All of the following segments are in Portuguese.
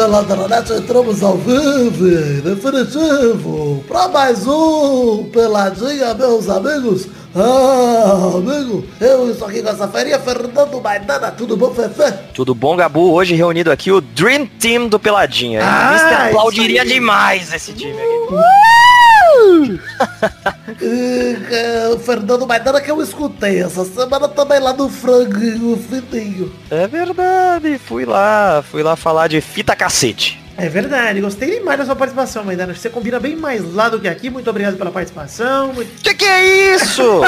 amigos do Peladronete, entramos ao vivo, definitivo, para mais um Peladinha, meus amigos. Ah, amigo, eu estou aqui com essa ferinha, Fernando Maidana, tudo bom, Fefe? Tudo bom, Gabu? Hoje reunido aqui o Dream Team do Peladinha. Ah, aplaudiria demais esse time aqui. É, o Fernando Maidana que eu escutei essa semana também lá no franguinho fininho. É verdade, fui lá, fui lá falar de fita cacete. É verdade, gostei demais da sua participação, Maidana. Você combina bem mais lá do que aqui. Muito obrigado pela participação. Muito... Que que é isso?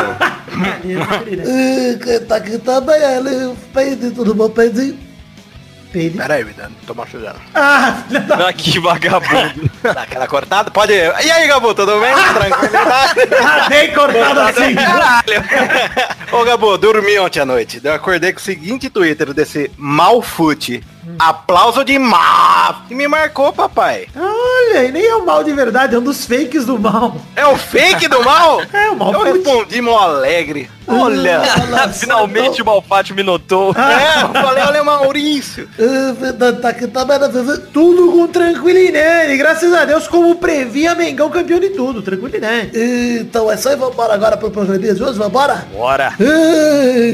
Quem tá aqui também é ele, Peide, tudo bom, Peide? Peide. Pera aí, Vidano, tô machucando. Ah, filha da... Ah, que vagabundo. Dá aquela cortada? Pode ir. E aí, Gabu, tudo bem? Tranquilidade? Ah, bem cortado assim. Caralho. Ô, Gabu, dormi ontem à noite. Eu acordei com o seguinte Twitter desse Malfute. Aplauso de mal. Que me marcou, papai. Olha, e nem é o mal de verdade, é um dos fakes do mal. É o fake do mal? É, o Eu Malfute. respondi mó alegre. Olha. Finalmente o Malfátio me notou. É, eu falei, olha, Maurício. Fernando tá Fefe? Tudo com tranquilidade. Graças a Deus, como previa, Mengão campeão de tudo. Tranquilidade. Então é aí, vamos embora agora pro programinha de hoje, vamos embora? Bora.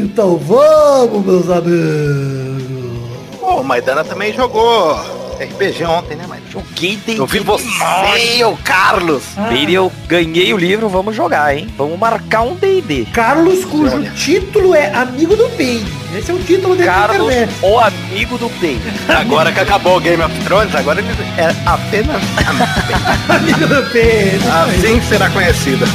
Então vamos, meus amigos. Pô, o Maidana também jogou RPG ontem, né, Maidana? Joguei D&D. Eu vi você o Carlos. D&D, eu ganhei o livro, vamos jogar, hein? Vamos marcar um D&D. Carlos, cujo título é Amigo do Peide. Esse é o título dele na Carlos, internet. o amigo do Peide. Agora que acabou o Game of Thrones, agora ele é apenas Amigo do Peide. assim será conhecida.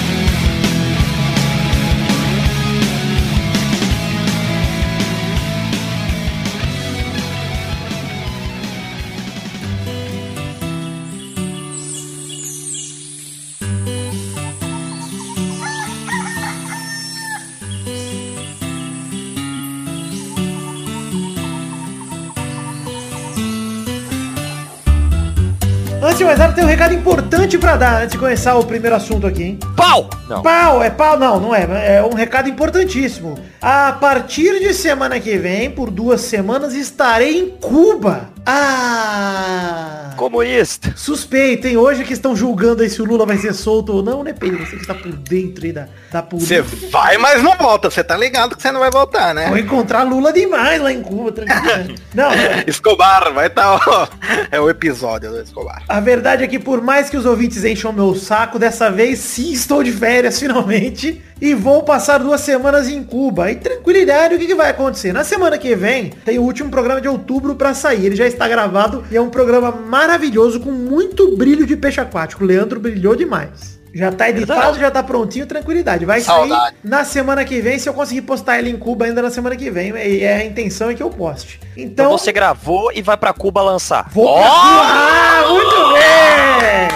Importante pra dar antes de começar o primeiro assunto aqui, hein? Pau! Não. Pau, é pau, não, não é. É um recado importantíssimo. A partir de semana que vem, por duas semanas, estarei em Cuba. Ah! Comunista. Suspeita, hein? Hoje que estão julgando aí se o Lula vai ser solto ou não, né, Pedro? Você que está por dentro aí da, da Você política. vai, mas não volta. Você tá ligado que você não vai voltar, Vou né? encontrar Lula demais lá em Cuba, tranquilo. Não, não. Escobar, vai estar. Tá, é o episódio do Escobar. A verdade é que por mais que os ouvintes encham meu saco, dessa vez sim estou de férias finalmente e vou passar duas semanas em Cuba. E tranquilidade, o que, que vai acontecer? Na semana que vem tem o último programa de outubro pra sair. Ele já está gravado e é um programa maravilhoso com muito brilho de peixe aquático. O Leandro brilhou demais. Já tá editado, já tá prontinho, tranquilidade. Vai sair Saudade. na semana que vem, se eu conseguir postar ele em Cuba ainda na semana que vem. E é a intenção é que eu poste. Então Então, você gravou e vai pra Cuba lançar. Vou pra Ah, muito bem!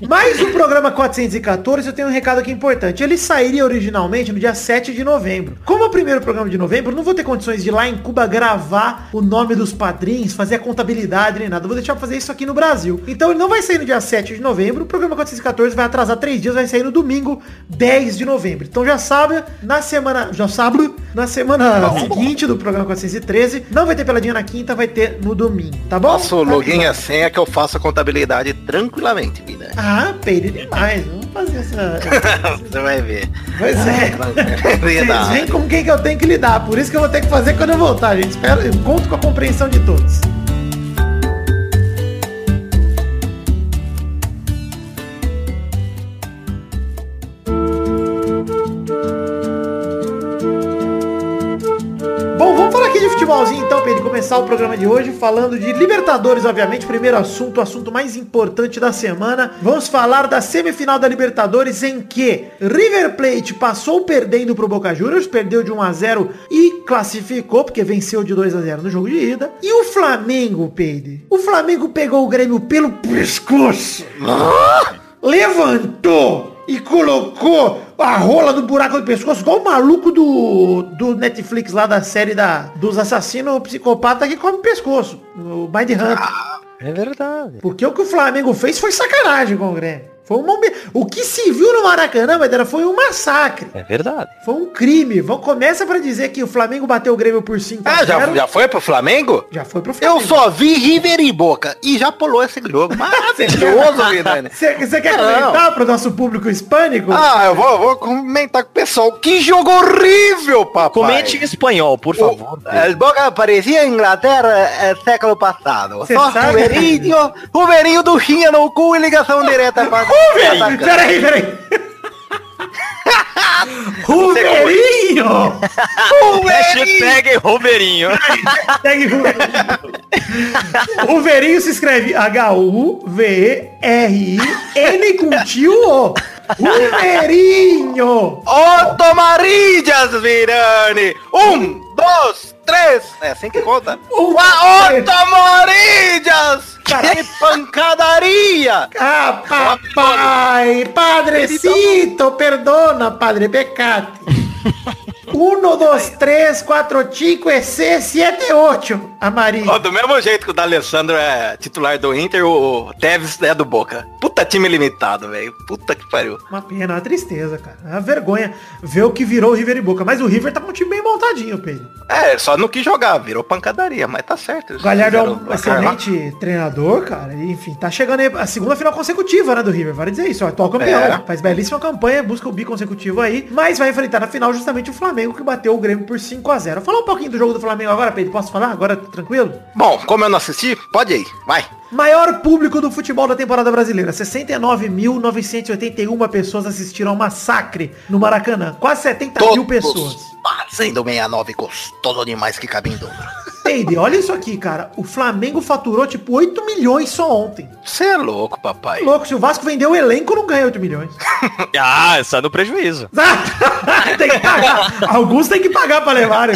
Mas o programa 414 eu tenho um recado aqui importante. Ele sairia originalmente no dia 7 de novembro. Como é o primeiro programa de novembro, não vou ter condições de ir lá em Cuba gravar o nome dos padrinhos, fazer a contabilidade nem nada. Eu vou deixar pra fazer isso aqui no Brasil. Então ele não vai sair no dia 7 de novembro. O programa 414 vai atrasar três dias, vai sair no domingo 10 de novembro. Então já sabe, na semana. Já sabe, na semana seguinte do programa 413, não vai ter peladinha na quinta, vai ter no domingo, tá bom? Nosso login e a senha que eu faço a contabilidade tranquilamente, vida. Ah, peide demais. Vamos fazer essa. Você vai ver. Pois é. Vocês veem com quem que eu tenho que lidar. Por isso que eu vou ter que fazer quando eu voltar, gente. Espero, eu conto com a compreensão de todos. Começar o programa de hoje falando de Libertadores, obviamente, primeiro assunto, o assunto mais importante da semana. Vamos falar da semifinal da Libertadores em que River Plate passou perdendo pro Boca Juniors, perdeu de 1 a 0 e classificou porque venceu de 2 a 0 no jogo de ida. E o Flamengo, Pedro? O Flamengo pegou o Grêmio pelo pescoço. Levantou e colocou a rola no buraco do pescoço, igual o maluco do, do Netflix lá da série da, dos assassinos psicopata que come pescoço. O Mind Hunter. É verdade. Porque o que o Flamengo fez foi sacanagem com o Grêmio. Foi um. O que se viu no Maracanã, Madeira, foi um massacre. É verdade. Foi um crime. Vão, começa pra dizer que o Flamengo bateu o Grêmio por 5 Ah, já, já foi pro Flamengo? Já foi pro Eu Flamengo. só vi River e Boca. E já pulou esse jogo. Maravilhoso, Vidani. Você quer Não. comentar pro nosso público hispânico? Ah, eu vou, eu vou comentar com o pessoal. Que jogo horrível, papai. Comente em espanhol, por favor. O, el Boca parecia Inglaterra é, século passado. Cê Só sabe- Ruberinho, Ruberinho duchinha no cu e ligação direta pra... Ruberinho! Peraí, peraí. Ruberinho! Hashtag Romerinho. Hashtag Ruberinho. Ruberinho se escreve H-U-V-E-R-I-N com tio O. Ruberinho! Otto Marillas, Virani! Um, dois, três! É assim que conta. Um, três. Caralho. Que pancadaria! Ah, papai! Padrecito, perdona, padre pecado. 1, 2, 3, 4, 5, EC, 7, 8. Amarillo. Ó, do mesmo jeito que o D'Alessandro é titular do Inter, o Tevez é do Boca. Puta time limitado, velho. Puta que pariu. Uma pena, uma tristeza, cara. É uma vergonha ver o que virou o River e Boca. Mas o River tá com um time bem montadinho, Pedro. É, só não quis jogar, virou pancadaria, mas tá certo. O Galhardo é um excelente treinador, cara. E, enfim, tá chegando aí a segunda final consecutiva, né, do River. Vale dizer isso, ó, atual campeão. É. Faz belíssima campanha, busca o bi consecutivo aí. Mas vai enfrentar na final justamente o Flamengo, que bateu o Grêmio por 5 a 0 Falar um pouquinho do jogo do Flamengo agora, Pedro. Posso falar? Agora, tranquilo? Bom, como eu não assisti, pode ir, vai. Maior público do futebol da temporada brasileira. 69.981 pessoas assistiram ao massacre no Maracanã. Quase 70 mil pessoas. Fazendo 69 gostoso demais que cabe em dobro. Peide, olha isso aqui, cara. O Flamengo faturou tipo 8 milhões só ontem. Você é louco, papai. Louco, se o Vasco vendeu o elenco, não ganha 8 milhões. Ah, sai no prejuízo. tem que pagar. Alguns tem que pagar pra levar. né?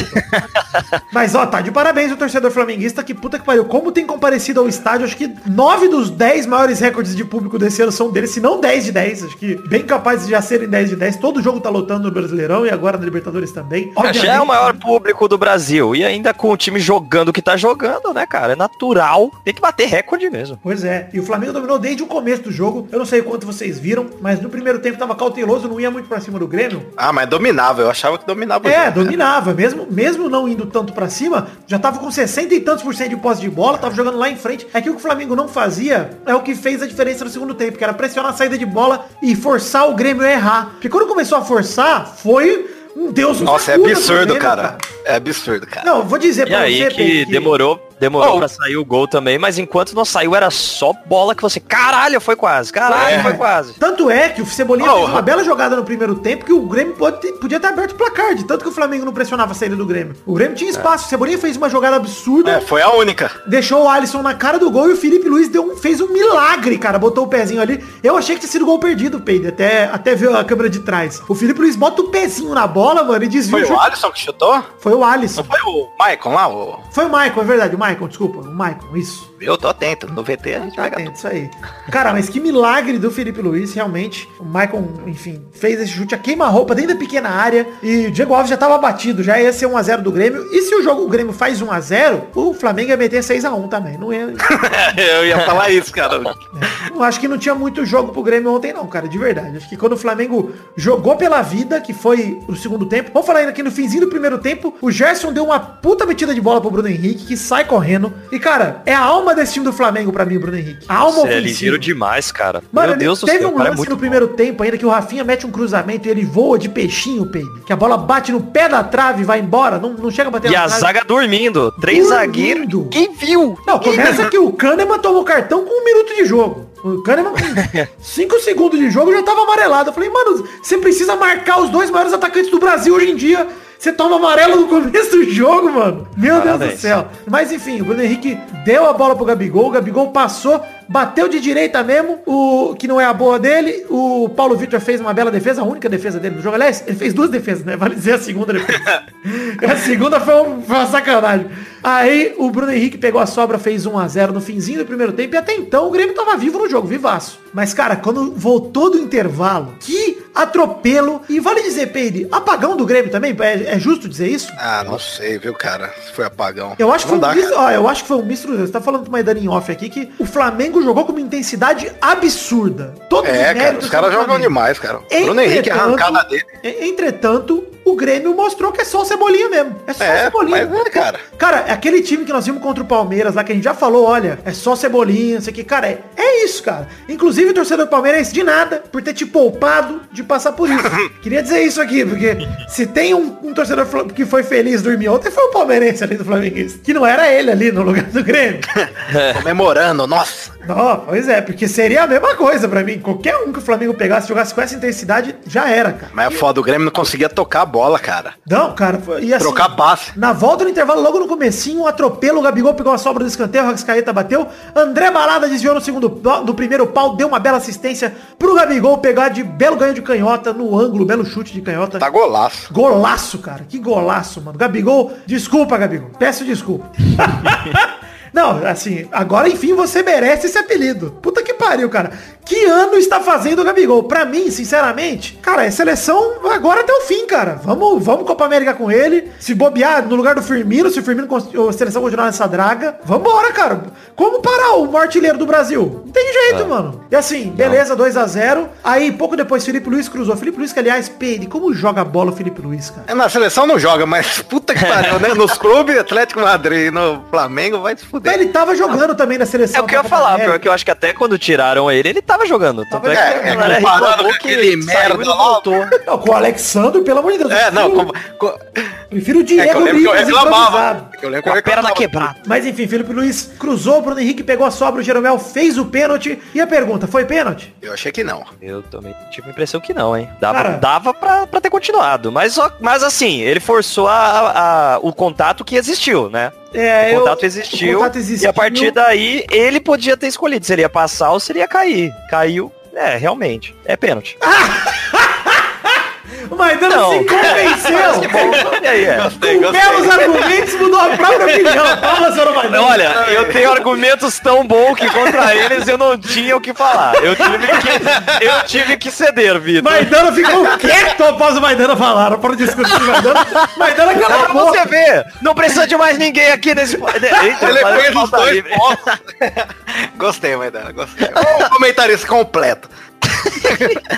Mas ó, tá de parabéns o torcedor flamenguista. Que puta que pariu. Como tem comparecido ao estádio, acho que 9 dos 10 maiores recordes de público desse ano são deles, se não 10 de 10. Acho que bem capazes de já serem 10 de 10. Todo jogo tá lotando no Brasileirão e agora na Libertadores também. Já é o maior público do Brasil. E ainda com o time jogando o que tá jogando, né, cara? É natural. Tem que bater recorde mesmo. Pois é, e o Flamengo dominou desde o começo do jogo. Eu não sei quanto vocês viram, mas no primeiro tempo tava cauteloso, não ia muito pra cima do Grêmio. Ah, mas dominava, eu achava que dominava É, jogo, dominava. Mesmo, mesmo não indo tanto pra cima, já tava com 60 e tantos por cento de posse de bola, tava jogando lá em frente. É que o que o Flamengo não fazia é o que fez a diferença no segundo tempo, que era pressionar a saída de bola e forçar o Grêmio a errar. Porque quando começou a forçar, foi um deus nos Nossa, é absurdo, cara. É absurdo, cara. Não, vou dizer E pra aí você, que Pedro, demorou, demorou Oh. pra sair o gol também, mas enquanto não saiu era só bola que você, caralho, foi quase, caralho, É. foi quase. Tanto é que o Cebolinha Oh, fez uma bela jogada no primeiro tempo que o Grêmio pode podia ter aberto o placar, de tanto que o Flamengo não pressionava a saída do Grêmio. O Grêmio tinha espaço, o Cebolinha fez uma jogada absurda, É, foi a única. deixou o Alisson na cara do gol e o Felipe Luiz deu um, fez um milagre, cara, botou o pezinho ali. Eu achei que tinha sido gol perdido, Peide, até, até ver a câmera de trás. O Felipe Luiz bota o pezinho na bola, mano, e desvia Foi o o. Alisson que chutou? Foi o Alisson. Não foi o Maicon lá? O... Foi o Maicon, é verdade, o Maicon, desculpa, o Maicon, isso. Eu tô atento, no VT a gente Tá atento, isso aí. Cara, mas que milagre do Felipe Luiz, realmente. O Maicon, enfim, fez esse chute a queima-roupa dentro da pequena área. E o Diego Alves já tava batido, já ia ser 1x0 do Grêmio. E se o jogo o Grêmio faz 1x0, o Flamengo ia meter 6x1 também. Não ia. eu ia falar isso, cara. Eu acho que não tinha muito jogo pro Grêmio ontem, não, cara, de verdade. Acho que quando o Flamengo jogou pela vida, que foi o segundo tempo. Vamos falar ainda aqui no finzinho do primeiro tempo, o Gerson deu uma puta metida de bola pro Bruno Henrique, que sai correndo. E, cara, é a alma desse time do Flamengo pra mim, Bruno Henrique. A alma Você é ligeiro demais, cara. Mano, Meu Deus do teve céu, um cara é lance muito no bom. primeiro tempo ainda que o Rafinha mete um cruzamento e ele voa de peixinho, Peide. Que a bola bate no pé da trave e vai embora. Não, não chega a bater E a trave. zaga dormindo. Três zagueiros. Quem viu? Não, começa que o Kahneman tomou cartão com um minuto de jogo. O Kahneman com 5 segundos de jogo já tava amarelado. Eu falei, mano, você precisa marcar os dois maiores atacantes do Brasil hoje em dia. Você toma amarelo no começo do jogo, mano. Meu Deus do Parabéns. céu. Mas enfim, o Bruno Henrique deu a bola pro Gabigol. O Gabigol passou, bateu de direita mesmo, o que não é a boa dele. O Paulo Vitor fez uma bela defesa, a única defesa dele no jogo. Aliás, ele fez duas defesas, né? Vale dizer a segunda defesa. a segunda foi, um- foi uma sacanagem. Aí o Bruno Henrique pegou a sobra, fez 1 a 0 no finzinho do primeiro tempo e até então o Grêmio tava vivo no jogo, vivaço. Mas, cara, quando voltou do intervalo, que atropelo. E vale dizer, Peide, apagão do Grêmio também? É, é justo dizer isso? Ah, não sei, viu, cara? Se foi apagão. Eu acho, que foi não um dá, misto, cara. ó, eu acho que foi um misto. Você tá falando com uma Dani off aqui que o Flamengo jogou com uma intensidade absurda. Todos É, cara, méritos os caras jogam demais, cara. O Bruno Henrique, Entretanto- arrancada dele. Entretanto, o Grêmio mostrou que é só o Cebolinha mesmo. É só o É, Cebolinha. mas é, cara. Cara, é aquele time que nós vimos contra o Palmeiras lá, que a gente já falou, olha, é só Cebolinha, não sei o que. Cara, é, é isso, cara. Inclusive o torcedor palmeirense de nada por ter te poupado de passar por isso. Queria dizer isso aqui, porque se tem um, um torcedor que foi feliz dormir ontem, foi o palmeirense ali do Flamenguista. Que não era ele ali no lugar do Grêmio. Comemorando, nossa. Não, pois é, porque seria a mesma coisa pra mim. Qualquer um que o Flamengo pegasse, jogasse com essa intensidade, já era, cara. Mas é foda, o Grêmio não conseguia tocar a bola, cara. Não, cara, foi, e assim, Trocar passe. Na volta do intervalo, logo no comecinho, um atropelo, o Gabigol pegou a sobra do escanteio, o Rascaeta bateu, André Balada desviou no segundo pau- do primeiro pau, deu uma bela assistência pro Gabigol pegar de belo ganho de canhota no ângulo, belo chute de canhota. Tá golaço. Golaço, cara. Que golaço, mano. Gabigol, desculpa, Gabigol. Peço desculpa. Não, assim, agora enfim você merece esse apelido. Puta que pariu, cara. Que ano está fazendo o Gabigol? Pra mim, sinceramente, cara, é seleção agora até o fim, cara. Vamos, vamos Copa América com ele. Se bobear no lugar do Firmino, se o Firmino, a seleção continuar nessa draga, vambora, cara. Como parar o artilheiro do Brasil? Não tem jeito, mano. E assim, beleza, 2 a 0 Aí, pouco depois, Felipe Luiz cruzou. Felipe Luiz, que aliás, Pedro, como joga bola o Felipe Luiz, cara? É, Na seleção não joga, mas puta que pariu, né? Nos clubes, Atlético Madrid no Flamengo vai se fuder. Ele tava jogando também na seleção. É o que eu ia falar, pior que eu acho que até quando tiraram ele, ele tava jogando. Tanto Tava- é que é, comparado com que aquele merda lá, voltou. Não, com o Alexandre, pelo amor de Deus. É, não, prefiro, como, co- prefiro o é que eu Diego lembro que eu Ribas reclamava. É que eu lembro que Com eu a perna quebrada. Mas enfim, Felipe Luiz cruzou, Bruno Henrique pegou a sobra, o Jeromel fez o pênalti. E a pergunta, foi pênalti? Eu achei que não. Eu também tive a impressão que não, hein? Dava, Cara. dava pra, pra ter continuado. Mas, só, mas assim, ele forçou a, a- o contato que existiu, né? É, o eu- contato existiu. o contato existiu. E a partir daí, ele podia ter escolhido se ele ia passar ou se ele ia cair. Caiu. É, realmente. É pênalti. O Maidana Não. se convenceu. E aí, é. Com belos argumentos mudou a própria opinião. Fala, senhor Maidana. Olha, eu tenho argumentos tão bons que contra eles eu não tinha o que falar. Eu tive que, eu tive que ceder, Vitor. Maidana ficou quieto após o Maidana falar. Para discutir o Maidana. Maidana cala a boca. você ver, não precisa de mais ninguém aqui nesse... Eita, Ele fazendo fez os falta dois gostei, Maidana, gostei. Um comentarista completo.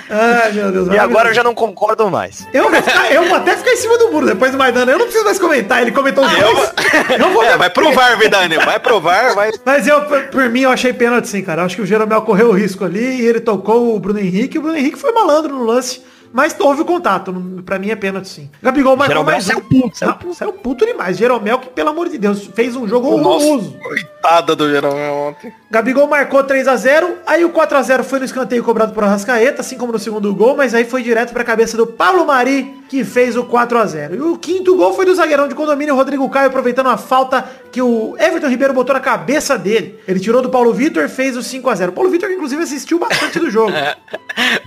Ai, meu Deus. E agora eu já não concordo mais. Eu vou, ficar, eu vou até ficar em cima do muro depois do Maidana. Eu não preciso mais comentar. Ele comentou os dois. Eu vou É, vai provar, Vidani. Vai provar, vai. Mas eu, por, por mim, eu achei pênalti sim, cara. Eu acho que o Jeromel correu o risco ali e ele tocou o Bruno Henrique. O Bruno Henrique foi malandro no lance. Mas houve o contato. Pra mim é pênalti sim. Gabigol marcou Jeromel mais saiu um. puto, saiu Não, saiu puto demais. Jeromel, que pelo amor de Deus, fez um jogo Nossa, horroroso. coitada do Jeromel ontem. Gabigol marcou 3 a 0 Aí o 4 a 0 foi no escanteio cobrado por Arrascaeta, assim como no segundo gol, mas aí foi direto pra cabeça do Paulo Mari, que fez o 4 a 0 E o quinto gol foi do zagueirão de condomínio Rodrigo Caio, aproveitando a falta que o Everton Ribeiro botou na cabeça dele. Ele tirou do Paulo Vitor, fez o 5 a 0 O Paulo Vitor, inclusive, assistiu bastante do jogo.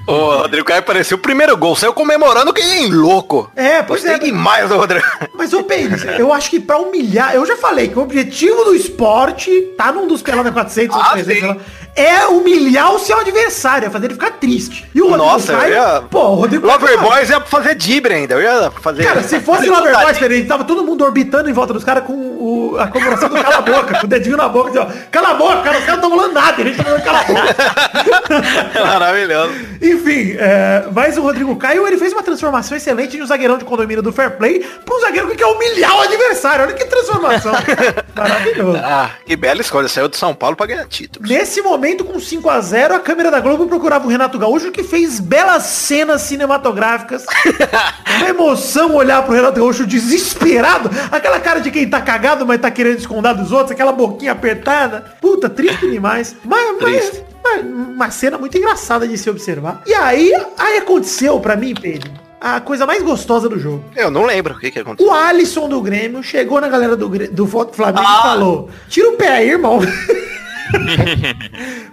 O Rodrigo Caio apareceu o primeiro gol. Saiu comemorando que nem louco. É, pois Gostei é. demais do Rodrigo. Mas, ô Pênis, eu acho que pra humilhar, eu já falei que o objetivo do esporte, tá num dos pelada 400 ou Ah, 300, sim. sei lá, é humilhar o seu adversário, é fazer ele ficar triste. E o Rodrigo Nossa, Caio, ia... pô, o Rodrigo Lover Caio- Boys ia fazer dibre ainda. Eu ia fazer... Cara, se fosse Lover Boys, Pereira, tava todo mundo orbitando em volta dos caras com o, a comemoração do cala a boca, com o dedinho na boca, assim, ó, cala a boca, cara, os caras não estão falando nada, a gente tá falando cala a boca. Maravilhoso. Enfim, é, mas o Rodrigo Caio, ele fez uma transformação excelente de um zagueirão de condomínio do Fair Play pra um zagueiro que quer humilhar o adversário. Olha que transformação. Maravilhoso. Ah, que bela escolha. Saiu de São Paulo pra ganhar títulos. Nesse momento, com 5 a 0 a câmera da Globo procurava o Renato Gaúcho, que fez belas cenas cinematográficas. Uma emoção olhar pro Renato Gaúcho desesperado. Aquela cara de quem tá cagado, mas tá querendo esconder dos outros. Aquela boquinha apertada. Puta, triste demais. Mas, Triste. mas- mas uma cena muito engraçada de se observar. E aí, aí aconteceu pra mim, Pedro, a coisa mais gostosa do jogo. Eu não lembro o que que aconteceu. O Alisson do Grêmio chegou na galera do, do Flamengo Ah. e falou, tira o pé aí, irmão.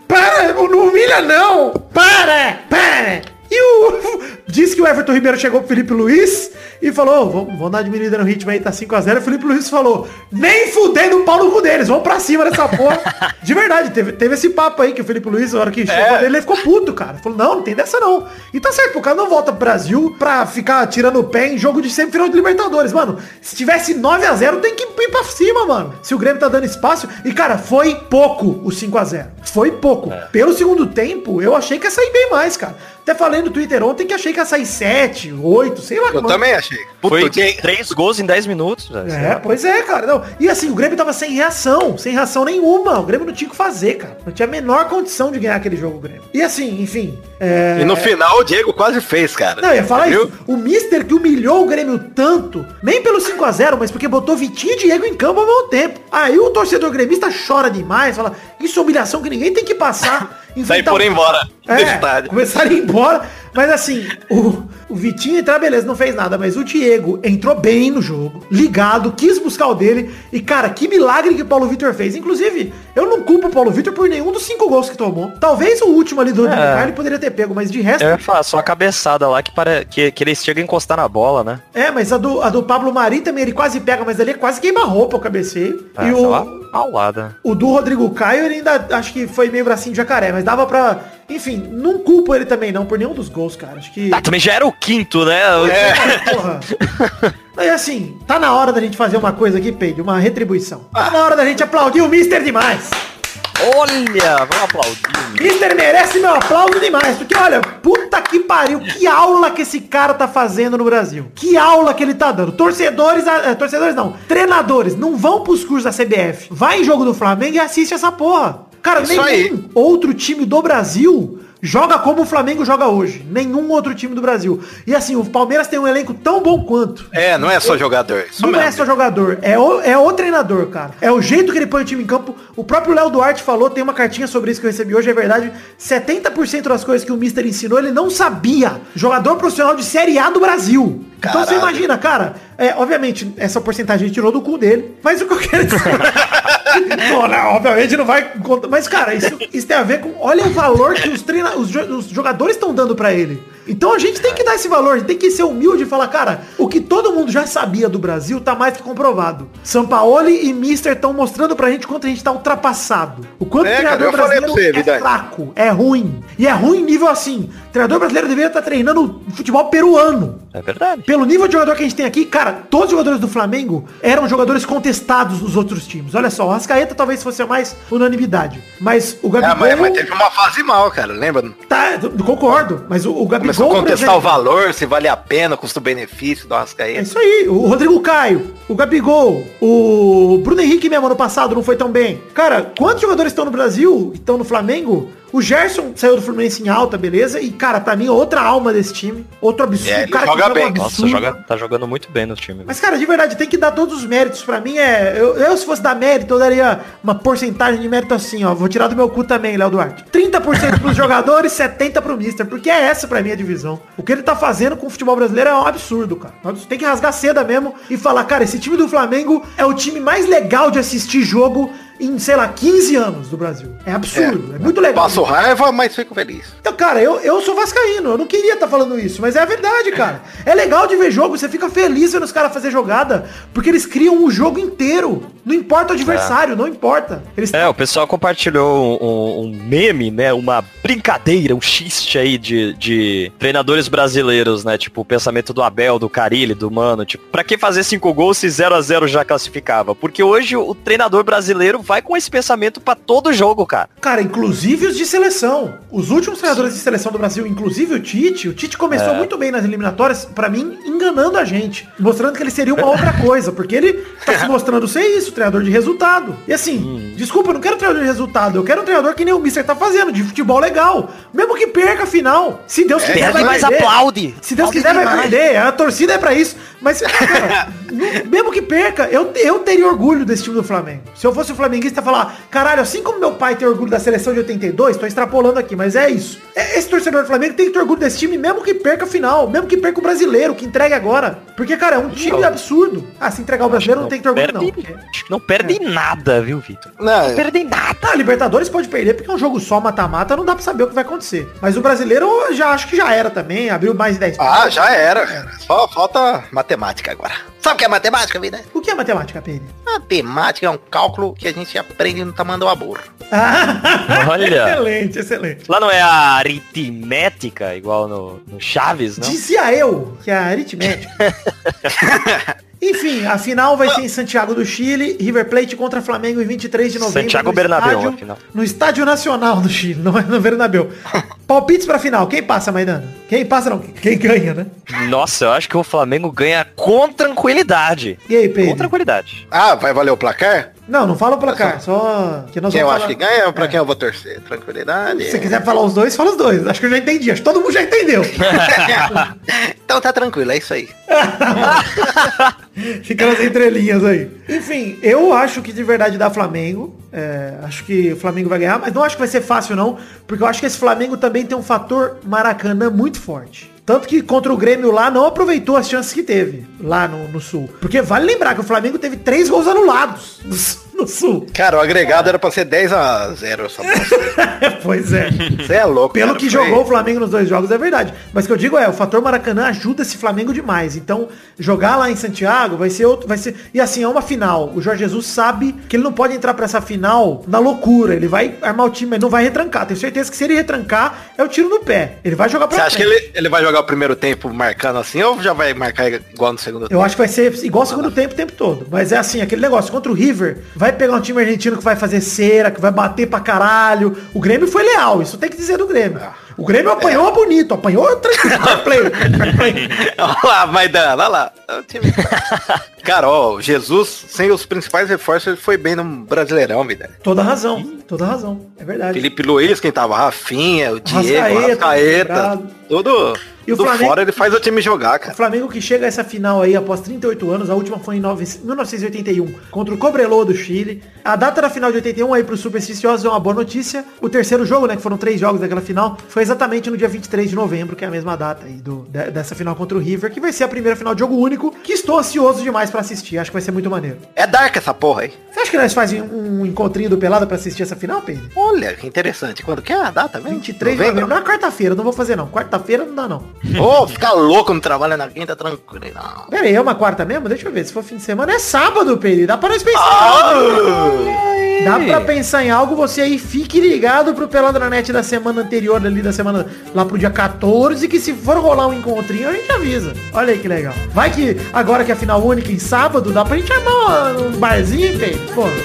Para, não humilha não! Para! Para! E o. Diz que o Everton Ribeiro chegou pro Felipe Luiz e falou: "Ô, vamos, vamos dar uma diminuída no ritmo aí, tá 5x0. O Felipe Luiz falou: nem fudendo o pau no cu deles, vamos pra cima dessa porra. De verdade, teve, teve esse papo aí que o Felipe Luiz, na hora que chegou nele, ele ficou puto, cara. Falou: não, não tem dessa não. E tá certo, o cara não volta pro Brasil pra ficar tirando o pé em jogo de semifinal de Libertadores. Mano, se tivesse 9x0, tem que ir pra cima, mano. Se o Grêmio tá dando espaço. E, cara, foi pouco o 5x0. Foi pouco. Pelo segundo tempo, eu achei que ia sair bem mais, cara. Até falei no Twitter ontem que achei que ia sair 7, 8, sei lá. Eu mano. também achei. Puta, Foi que- três gols em 10 minutos. velho. É, pois é, cara. Não. E assim, o Grêmio tava sem reação, sem reação nenhuma. O Grêmio não tinha o que fazer, cara. Não tinha a menor condição de ganhar aquele jogo, o Grêmio. E assim, enfim. É... E no final o Diego quase fez, cara. Não, eu ia falar Viu? isso. O Mister que humilhou o Grêmio tanto, nem pelo 5x0, mas porque botou Vitinho e Diego em campo ao mesmo tempo. Aí o torcedor gremista chora demais, fala, isso é humilhação que ninguém tem que passar. Sair Inventar- por embora é, começaram a ir embora. Mas assim, o, o Vitinho entrar, beleza, não fez nada. Mas o Diego entrou bem no jogo, ligado, quis buscar o dele. E, cara, que milagre que o Paulo Vitor fez. Inclusive, eu não culpo o Paulo Vitor por nenhum dos cinco gols que tomou. Talvez o último ali do Rodrigo É. Caio ele poderia ter pego, mas de resto... Eu ia falar, só a cabeçada lá que, para... que, que ele chega a encostar na bola, né? É, mas a do, a do Pablo Mari também ele quase pega, mas ali é quase queima-roupa o cabeceio. Ah, e lá, o, paulada. o do Rodrigo Caio, ele ainda acho que foi meio bracinho de jacaré, mas dava pra. Enfim, não culpo ele também não por nenhum dos gols, cara. Acho que. Ah, também já era o quinto, né? Porra. Aí assim, tá na hora da gente fazer uma coisa aqui, Pedro, uma retribuição. Tá na hora da gente aplaudir o Mister demais. Olha, vamos aplaudir. Mister merece meu aplauso demais, porque olha, puta que pariu, que aula que esse cara tá fazendo no Brasil. Que aula que ele tá dando. Torcedores, eh, torcedores não, treinadores, não vão pros cursos da CBF. Vai em jogo do Flamengo e assiste essa porra. Cara, Isso nenhum aí. outro time do Brasil joga como o Flamengo joga hoje. Nenhum outro time do Brasil. E assim, o Palmeiras tem um elenco tão bom quanto. É, não é só jogador. Isso Não é mesmo. só jogador, é o, é o treinador, cara. É o jeito que ele põe o time em campo. O próprio Léo Duarte falou, tem uma cartinha sobre isso que eu recebi hoje, é verdade. 70% das coisas que o Mister ensinou, ele não sabia. Jogador profissional de Série A do Brasil. Então você Caralho. imagina, cara, é, obviamente, essa porcentagem gente tirou do cu dele, mas o que eu quero dizer... não, não, obviamente não vai contar. Mas, cara, isso, isso tem a ver com. Olha o valor que os, treina, os, os jogadores estão dando pra ele. Então a gente tem que dar esse valor, a gente tem que ser humilde e falar, cara, o que todo mundo já sabia do Brasil tá mais que comprovado. Sampaoli e Mister estão mostrando pra gente quanto a gente tá ultrapassado. O quanto É, o cara, treinador falei brasileiro é fraco, é ruim. E é ruim nível assim. O treinador brasileiro deveria estar treinando futebol peruano. É verdade. Pelo nível de jogador que a gente tem aqui, cara, todos os jogadores do Flamengo eram jogadores contestados nos outros times. Olha só, o Rascaeta talvez fosse a mais unanimidade. Mas o É, Gabigol... mas, mas teve uma fase mal, cara, lembra? Tá, concordo. Mas o, o Gabigol, Começou a contestar exemplo, o valor, se vale a pena, custo-benefício do É Arrascaeta. isso aí. O Rodrigo Caio, o Gabigol, o Bruno Henrique mesmo ano passado não foi tão bem. Cara, quantos jogadores estão no Brasil, estão no Flamengo? O Gerson saiu do Fluminense em alta, beleza? E, cara, pra mim, é outra alma desse time. Outro absurdo. É, ele cara joga um bem. absurdo. Nossa, joga, tá jogando muito bem no time. Mas, cara, de verdade, tem que dar todos os méritos. Pra mim, é... Eu, eu, se fosse dar mérito, eu daria uma porcentagem de mérito assim, ó. Vou tirar do meu cu também, Léo Duarte. 30% pros jogadores, 70% pro Mister. Porque é essa pra mim a divisão. O que ele tá fazendo com o futebol brasileiro é um absurdo, cara. Absurdo. Tem que rasgar seda mesmo e falar, cara, esse time do Flamengo é o time mais legal de assistir jogo em, sei lá, 15 anos do Brasil. É absurdo. É, muito legal. Passo raiva, mas fico feliz. Então, cara, eu, eu sou vascaíno, eu não queria estar falando isso, mas é a verdade, cara. É legal de ver jogo, você fica feliz vendo os caras fazer jogada, porque eles criam um jogo inteiro. Não importa o adversário, não importa. Eles É, o pessoal compartilhou um, um- um meme, né? Uma brincadeira, um xiste aí de, de treinadores brasileiros, né? Tipo, o pensamento do Abel, do Carilli, do Mano. Tipo, pra que fazer cinco gols se 0 a 0 já classificava? Porque hoje o treinador brasileiro vai com esse pensamento pra todo jogo, cara. Cara, inclusive os de seleção. Os últimos treinadores de seleção do Brasil, inclusive o Tite, o Tite começou muito bem nas eliminatórias, pra mim, enganando a gente. Mostrando que ele seria uma outra coisa, porque ele tá se mostrando ser isso, treinador de resultado. E assim, desculpa, eu não quero treinador de resultado, eu quero um treinador que nem o Mister tá fazendo, de futebol legal. Mesmo que perca a final. Se Deus quiser, Perde, vai mas perder. aplaude. Se Deus Aplaude quiser, vai perder. A torcida é pra isso. Mas, cara, mesmo que perca, eu, eu teria orgulho desse time do Flamengo. Se eu fosse o flamenguista falar, caralho, assim como meu pai tem orgulho da seleção de 82, tô extrapolando aqui, mas é isso. É- Esse torcedor do Flamengo tem que ter orgulho desse time, mesmo que perca a final, mesmo que perca o brasileiro, que entregue agora. Porque, cara, é um time absurdo. Ah, se entregar o brasileiro não tem que ter orgulho, não. perde, que não perde nada, viu, Vitor? Não, Não perde nada. Ah, Libertadores pode perder porque é um jogo só mata-mata, não dá pra saber o que vai acontecer. Mas o brasileiro eu já acho que já era também, abriu mais 10 Ah, já era, cara. Só falta matemática agora. Sabe o que é matemática, vida? O que é matemática, Pedro? Matemática é um cálculo que a gente aprende no tamanho do amor. Ah, Olha. excelente, excelente. Lá não é a aritmética, igual no, no Chaves, não? Dizia eu que é a aritmética. Enfim, a final vai ser em Santiago do Chile, River Plate contra Flamengo em 23 de novembro. Santiago no Bernabéu, estádio- final. No Estádio Nacional do Chile, não é no Bernabéu. Palpites pra final, quem passa, Maidana? Quem passa não, quem ganha, né? Nossa, eu acho que o Flamengo ganha com tranquilidade. E aí, Com Pedro? tranquilidade. Ah, vai valer o placar? Não, não fala o placar, só que nós Quem eu vamos acho que falar- ganha ou pra É. quem eu vou torcer? Tranquilidade. Se você quiser falar os dois, fala os dois. Acho que eu já entendi, acho que todo mundo já entendeu. então tá tranquilo, é isso aí. Fica nas entrelinhas aí. Enfim, eu acho que de verdade dá Flamengo. É, acho que o Flamengo vai ganhar, mas não acho que vai ser fácil não, porque eu acho que esse Flamengo também tem um fator Maracanã muito forte. Tanto que contra o Grêmio lá não aproveitou as chances que teve lá no, no Sul. Porque vale lembrar que o Flamengo teve três gols anulados no Sul. Cara, o agregado era pra ser 10 a 0 essa bosta. pois é. Você é louco, Pelo cara, que foi- jogou o Flamengo nos dois jogos é verdade. Mas o que eu digo é, o fator Maracanã ajuda esse Flamengo demais. Então, jogar lá em Santiago vai ser outro, vai ser. E assim, é uma final. O Jorge Jesus sabe que ele não pode entrar pra essa final na loucura. Ele vai armar o time, mas não vai retrancar. Tenho certeza que se ele retrancar, é o tiro no pé. Ele vai jogar pra Você acha que ele, ele vai jogar o primeiro tempo marcando assim ou já vai marcar igual no segundo tempo? Eu acho que vai ser igual ao segundo tempo o tempo todo. Mas é assim, aquele negócio, contra o River, vai pegar um time argentino que vai fazer cera, que vai bater pra caralho. O Grêmio foi leal, isso tem que dizer do Grêmio. O Grêmio apanhou bonito, apanhou tranquilo. Olha lá, Maidana, olha lá. É ó, Jesus, sem os principais reforços, ele foi bem no Brasileirão, vida. Toda razão, toda razão. É verdade. Felipe Luiz, quem tava? Rafinha, o Diego, Arrascaeta, Arrascaeta, lembrado. E o tudo Flamengo- fora, ele faz o time jogar, O cara. Flamengo que chega a essa final aí após 38 anos, a última foi em nove- 1981, contra o Cobreloa do Chile. A data da final de 81 aí pros supersticiosos é uma boa notícia. O terceiro jogo, né, que foram três jogos daquela final, foi exatamente no dia 23 de novembro, que é a mesma data aí do, de- dessa final contra o River, que vai ser a primeira final de jogo único, que estou ansioso demais pra assistir. Acho que vai ser muito maneiro. É dark essa porra aí. Você acha que nós fazemos um encontrinho do Pelada pra assistir essa final, Pedro? Olha, que interessante. Quando que é a data mesmo? 23 de novembro. Não é quarta-feira, não vou fazer não. Quarta-feira não dá não. Ô, ficar louco no trabalho na quinta, tranquilo. Não. Pera aí, é uma quarta mesmo? Deixa eu ver. Se for fim de semana, é sábado, Pedro. Dá pra nós pensar. Ah! Dá pra pensar em algo, você aí fique ligado pro Pelada na Net da semana anterior, ali da semana, lá pro dia 14, que se for rolar um encontrinho, a gente avisa. Olha aí que legal. Vai que agora que é a final única em sábado, dá pra gente armar um barzinho, Pedro? Pô. É.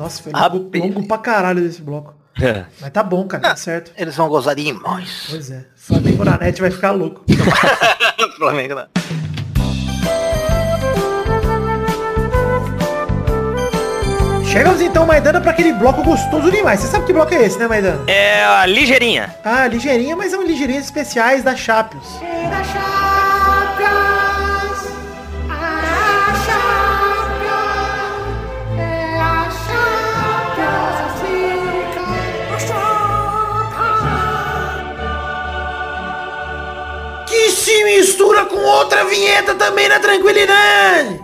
Nossa, foi longo, longo pra caralho desse bloco. Mas tá bom, cara, tá certo. Eles vão gozar demais. Pois é. Flamengo na net vai ficar louco. Flamengo, né? Chegamos então, Maidana, pra aquele bloco gostoso demais. Você sabe que bloco é esse, né, Maidana? É a ligeirinha. Ah, ligeirinha, mas são ligeirinhas especiais da Chapios. Era Champions, Mistura com outra vinheta também na tranquilidade.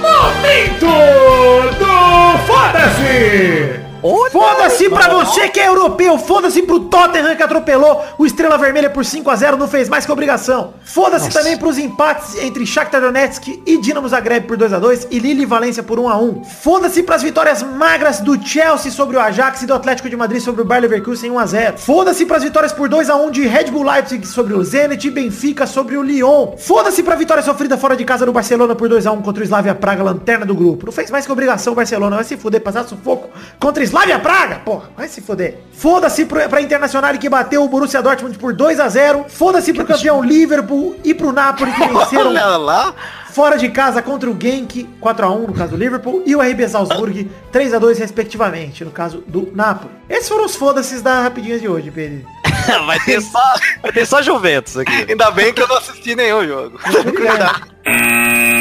Momento do Foda-se! Foda-se pra você que é europeu, foda-se pro Tottenham que atropelou o Estrela Vermelha por 5 a 0 não fez mais que obrigação. Foda-se também pros empates entre Shakhtar Donetsk e Dinamo Zagreb por 2 a 2 e Lille e Valência por 1 a 1. Foda-se pras vitórias magras do Chelsea sobre o Ajax e do Atlético de Madrid sobre o Bayer Leverkusen 1 a 0. Foda-se pras vitórias por 2 a 1 de Red Bull Leipzig sobre o Zenit e Benfica sobre o Lyon. Foda-se pra vitória sofrida fora de casa do Barcelona por 2 a 1 contra o Slavia Praga, lanterna do grupo. Não fez mais que obrigação o Barcelona, vai se fuder, passar sufoco contra Slavia Praga, porra, vai se foder. Foda-se pra Internacional que bateu o Borussia Dortmund por 2 a 0 Foda-se pro campeão Liverpool e pro Napoli que venceram Olha lá. fora de casa contra o Genk, 4x1 no caso do Liverpool, e o RB Salzburg, 3x2 respectivamente, no caso do Napoli. Esses foram os foda-se da rapidinhas de hoje, Pedro. vai, ter só, vai ter só Juventus aqui. Ainda bem que eu não assisti nenhum jogo.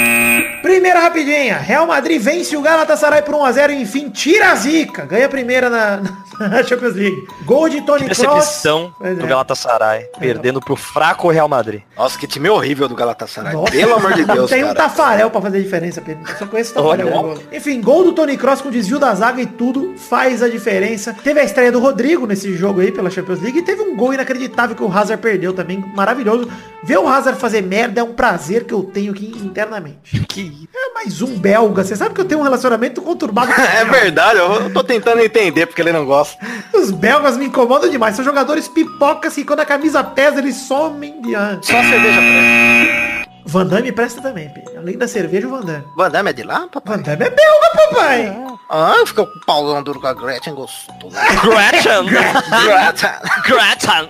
Primeira rapidinha, Real Madrid vence o Galatasaray por 1x0 e enfim tira a zica. Ganha a primeira na, na Champions League. Gol de Tony Kroos. Decepção do é. Galatasaray, perdendo pro fraco Real Madrid. Nossa, que time horrível do Galatasaray. Nossa. Pelo amor de Deus, Tem um cara. Tafarel pra fazer diferença, Pedro. Só conheço o Tafarel. Olha. gol. Enfim, gol do Tony Cross com desvio da zaga e tudo faz a diferença. Teve a estreia do Rodrigo nesse jogo aí pela Champions League e teve um gol inacreditável que o Hazard perdeu também. Maravilhoso. Ver o Hazard fazer merda é um prazer que eu tenho aqui internamente. Que É mais um belga. Você sabe que eu tenho um relacionamento conturbado com É verdade, eu tô tentando entender porque ele não gosta. Os belgas me incomodam demais. São jogadores pipocas que quando a camisa pesa, eles somem diante. Só a cerveja presta. Van Damme presta também, Pedro. Além da cerveja, o Van Damme. Van Damme é de lá, papai? Van Damme é belga, papai. Ah, fica com o paulão duro com a Gretchen gostoso. Gretchen! Gretchen. Gretchen!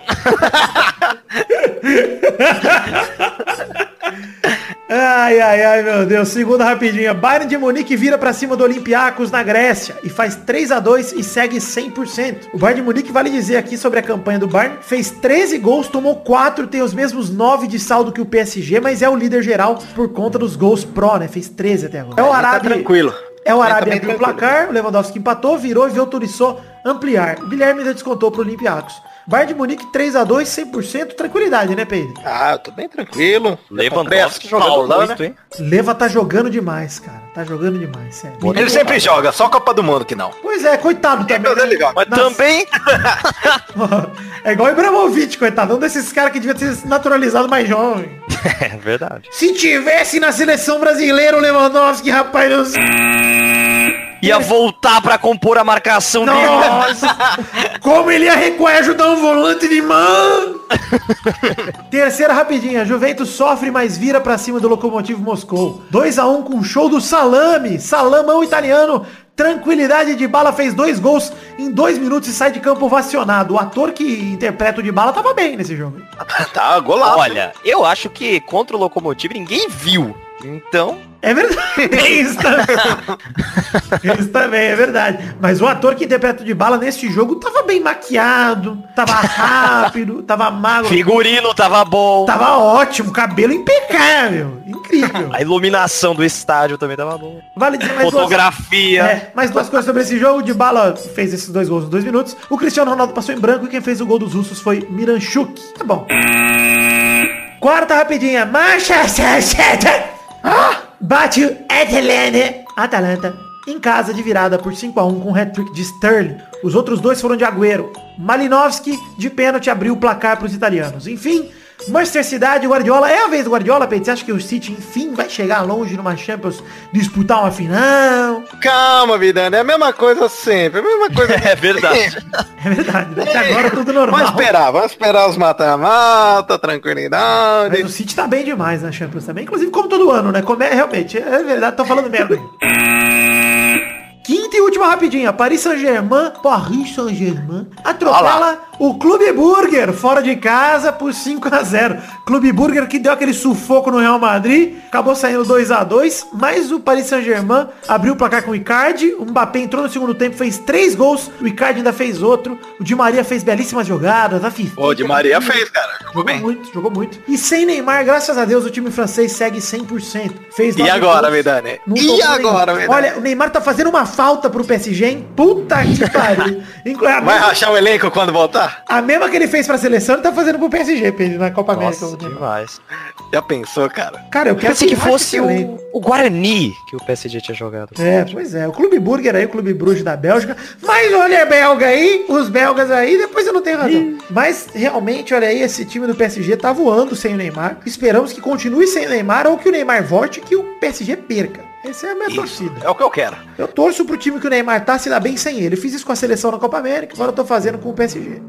Ai, ai, ai, meu Deus. Segunda rapidinha. Bayern de Munique vira pra cima do Olympiacos na Grécia e faz 3 a 2 e segue 100%. O Bayern de Munique, vale dizer aqui sobre a campanha do Bayern, fez 13 gols, tomou 4, tem os mesmos 9 de saldo que o PSG, mas é o líder geral por conta dos gols pró, né? Fez 13 até agora. É o Ele tá Arábia... tranquilo. É o tá Arábia abriu o placar, o Lewandowski empatou, virou e autorizou ampliar. O Guilherme já descontou pro Olympiacos. Bayern de Munique 3 a 2 100%, tranquilidade, né, Pedro? Ah, eu tô bem tranquilo. Lewandowski as jogando Paulão, muito, né? hein? Leva tá jogando demais, cara. Tá jogando demais, sério. Ele sempre joga, só Copa do Mundo que não. Pois é, coitado também. É legal. Mas Nossa. também... É igual o Ibrahimovic, coitado. Um desses caras que devia ter se naturalizado mais jovem. É verdade. Se tivesse na seleção brasileira o Lewandowski, rapaz, eu... Ia voltar pra compor a marcação dele. Nossa! Como ele ia recuar e ajudar um volante de mão! Terceira rapidinha. Juventus sofre, mas vira pra cima do Lokomotiv Moscou. 2 a 1 com show do Salame. Salamão italiano. Tranquilidade de bala fez dois gols em dois minutos e sai de campo ovacionado. O ator que interpreta o de bala tava bem nesse jogo. Tá, golaço. Olha, eu acho que contra o Locomotive ninguém viu. Então, É verdade. Tem isso também. Isso também, é verdade. Mas o ator que interpreta o de bala nesse jogo tava bem maquiado, tava rápido, tava magro. figurino tava bom. Tava ótimo, cabelo impecável. Incrível. A iluminação do estádio também tava boa. Vale dizer mais duas, Fotografia. é, mais duas coisas sobre esse jogo. De bala fez esses dois gols em dois minutos. O Cristiano Ronaldo passou em branco e quem fez o gol dos russos foi Miranchuk. Tá bom. Quarta rapidinha. Manchester City. Bate o Atalanta. Atalanta. Em casa de virada por 5x1 com hat-trick de Sterling. Os outros dois foram de Agüero. Malinowski de pênalti abriu o placar para os italianos. Enfim, Manchester City, Guardiola. É a vez do Guardiola, Pedro. Você acha que o City, enfim, vai chegar longe numa Champions, disputar uma final? Calma, Vidane, é a mesma coisa sempre, a mesma coisa. É verdade. É verdade, né? Até agora tudo normal. Vamos esperar, vamos esperar os mata-mata, tranquilidade. Mas o City tá bem demais na Champions também. Inclusive, como todo ano, né? Como é, realmente, é verdade, tô falando merda. Quinta e última rapidinha. Paris Saint-Germain, Paris Saint-Germain, atropela o Clube Burger fora de casa por 5 a 0 Clube Burger que deu aquele sufoco no Real Madrid, acabou saindo 2 a 2 mas o Paris Saint-Germain abriu o placar com o Icardi, o Mbappé entrou no segundo tempo, fez três gols, o Icardi ainda fez outro, o Di Maria fez belíssimas jogadas, a FIFA. Ô, de Maria fez, cara. Jogou Jogou bem. muito, jogou muito. E sem Neymar, graças a Deus, o time francês segue 100%. Fez E agora, não E agora. Vidane? Olha, o Neymar tá fazendo uma falta pro PSG, hein? Puta que pariu. Vai mesma, rachar o elenco quando voltar? a mesma que ele fez pra seleção, ele tá fazendo pro PSG, Pedro, na Copa Nossa, América. demais. Já pensou, cara? Cara, eu Eu quero pensei que rache fosse o, o Guarani que o PSG tinha jogado. É, pois é. O Clube Burger aí, o Clube Bruges da Bélgica. Mas olha é belga aí, os belgas aí, depois eu não tenho razão. Mas realmente, olha aí, esse time do PSG tá voando sem o Neymar. Esperamos que continue sem o Neymar ou que o Neymar volte e que o PSG perca. Essa é a minha torcida. É o que eu quero. Eu torço pro time que o Neymar tá se dá bem sem ele. Eu fiz isso com a seleção na Copa América, agora eu tô fazendo com o PSG.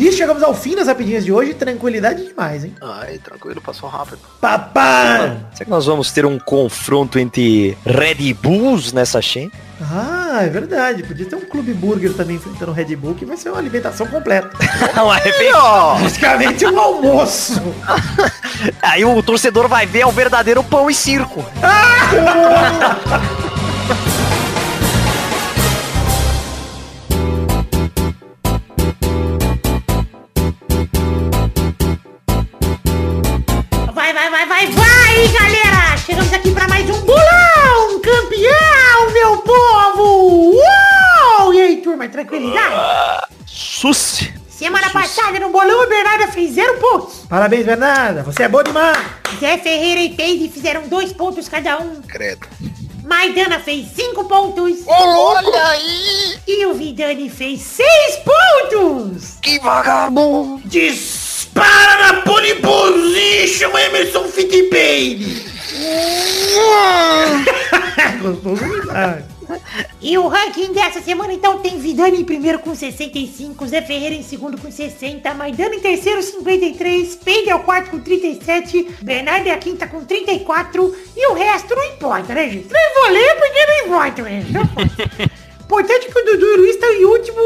E chegamos ao fim das rapidinhas de hoje. Tranquilidade demais, hein? Ai, tranquilo, passou rápido. Papá! Será que nós vamos ter um confronto entre Red Bulls nessa Champions? Ah, Ah, é verdade. Podia ter um clube burger também enfrentando o Red Bull, que vai ser uma alimentação completa. Uma refeição. Basicamente um almoço. Aí o torcedor vai ver é o verdadeiro pão e circo. Vai, vai, vai, vai, vai, galera! Chegamos aqui pra mais um bolão campeão, meu povo! Uou! E aí, turma, tranquilidade? Susse. Semana passada no bolão, a Bernarda fez zero pontos. Parabéns, Bernarda. Você é bom demais. Zé Ferreira e Peide fizeram dois pontos cada um. Credo. Maidana fez cinco pontos. Olha aí. E o Vidani fez seis pontos. Que vagabundo. Dispara na pole position, Emerson Fittipaldi. Gostoso demais. E o ranking dessa semana então tem Vidani em primeiro com 65, Zé Ferreira em segundo com 60, Maidana em terceiro 53, Peide é o quarto com 37, Bernardo é a quinta com 34 e o resto não importa, né gente? Não vou ler porque não importa, né? Importante é que o Dudu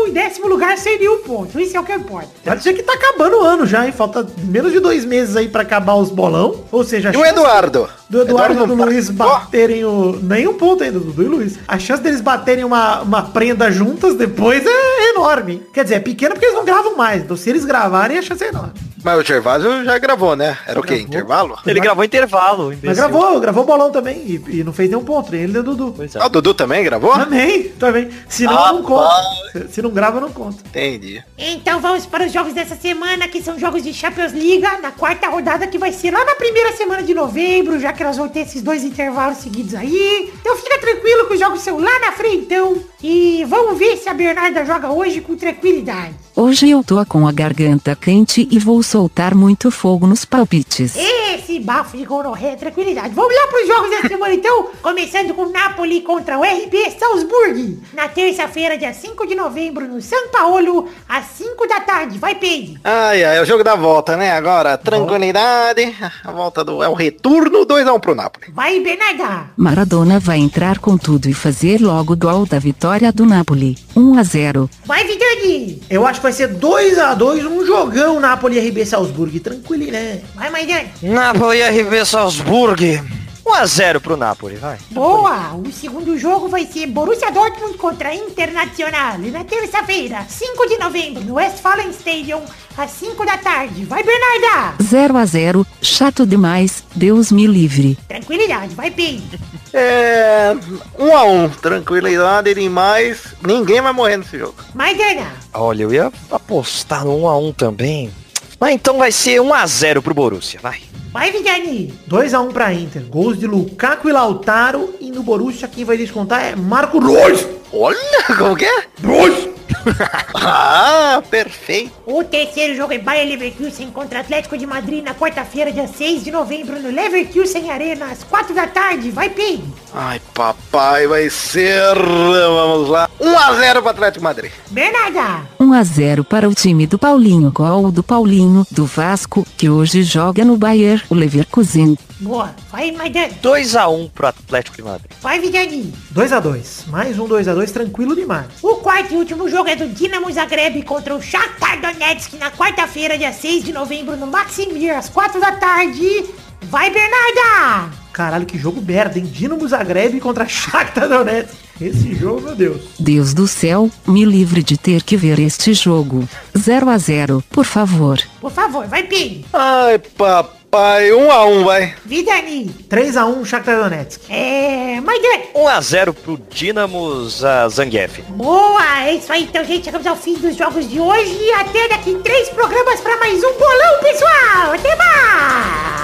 e em décimo lugar sem nenhum ponto. Isso é o que importa. Pode ser que tá acabando o ano já, hein? Falta menos de dois meses aí pra acabar os bolão. Ou seja, a E o Eduardo? do Eduardo e do tá- Luiz baterem o... Nenhum ponto ainda, do Dudu e Luiz. A chance deles baterem uma, uma prenda juntas depois é enorme. Quer dizer, é pequena porque eles não gravam mais. Então se eles gravarem, a chance é enorme. Mas o Gervásio já gravou, né? Era o quê? Gravou. Intervalo? Ele gravou intervalo. Mas imbecil. gravou, gravou bolão também. E, e não fez nenhum ponto. Ele nem o Dudu. Pois é. Ah, o Dudu também gravou? Também, também. Se não, Ah, não conta. Se, se não grava, não conta. Entendi. Então vamos para os jogos dessa semana, que são jogos de Champions League, na quarta rodada que vai ser lá na primeira semana de novembro, já que nós vamos ter esses dois intervalos seguidos aí. Então fica tranquilo que os jogos são lá na frente, então. E vamos ver se a Bernarda joga hoje com tranquilidade. Hoje eu tô com a garganta quente e vou soltar muito fogo nos palpites. Esse bafo de gonorreia, tranquilidade. Vamos lá para os jogos dessa semana, então. Começando com Napoli contra o RB Salzburg. Na terça-feira, dia 5 de novembro, no São Paulo, às 5 da tarde. Vai, Peide. Ai, ai, é o jogo da volta, né? Agora, tranquilidade. A volta do. É o retorno 2x1 pro Napoli. Vai, Bernarda. Maradona vai entrar com tudo e fazer logo o gol da vitória do Napoli. 1 a 0. Vai, Vidani. Eu acho que vai ser 2 a 2 um jogão Napoli e RB Salzburg. Tranquilo, né? Vai, Maidana. Napoli RB Salzburg. 1x0 pro Napoli, vai. Boa! O segundo jogo vai ser Borussia Dortmund contra Internacional. Na terça-feira, 5 de novembro, no Westfalen Stadium, às 5 da tarde. Vai, Bernarda! 0 a 0. Chato demais. Deus me livre. Tranquilidade, vai, Pim. É. 1x1. Tranquilidade demais. Ninguém vai morrer nesse jogo. Maidana. Olha, eu ia apostar no 1x1 também. Mas então vai ser 1x0 pro Borussia, vai. Vai, Vidani. 2 a 1 pra Inter. Gols de Lukaku e Lautaro. E no Borussia quem vai descontar é Marco Reus. Olha, como que é? Reus. Ah, perfeito. O terceiro jogo é Bayer Leverkusen contra Atlético de Madrid na quarta-feira, dia 6 de novembro, no Leverkusen Arena, às 4 da tarde. Vai, Pim. Ai, papai, vai ser. Vamos lá. 1x0 pro Atlético de Madrid. Bernarda. 1 a 0 para o time do Paulinho. Gol do Paulinho, do Vasco, que hoje joga no Bayer, o Leverkusen. Boa. Vai, Maidana. 2x1 pro Atlético de Madrid. Vai, Vidani. 2 a 2 Mais um 2 a 2 tranquilo demais. O quarto e último jogo é do Dinamo Zagreb contra o Shakhtar Donetsk na quarta-feira, dia 6 de novembro, no Maximir, às 4 da tarde. Vai, Bernarda! Caralho, que jogo merda, hein? Dinamo Zagreb contra Shakhtar Donetsk. Esse jogo, meu Deus. Deus do céu, me livre de ter que ver este jogo. 0 a 0, por favor. Por favor, vai, Pim. Ai, papai, 1x1, vai. Vidani. 3 a 1 Shakhtar Donetsk. É... Maidana. 1x0 pro Dinamo Zangief. Boa, é isso aí. Então, gente, chegamos ao fim dos jogos de hoje. E até daqui três programas para mais um bolão, pessoal. Até mais!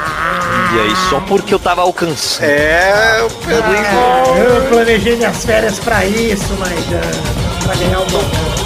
E aí, só porque eu tava alcançando. É, o Pedro Eu planejei minhas férias pra isso, mas pra ganhar o bolão.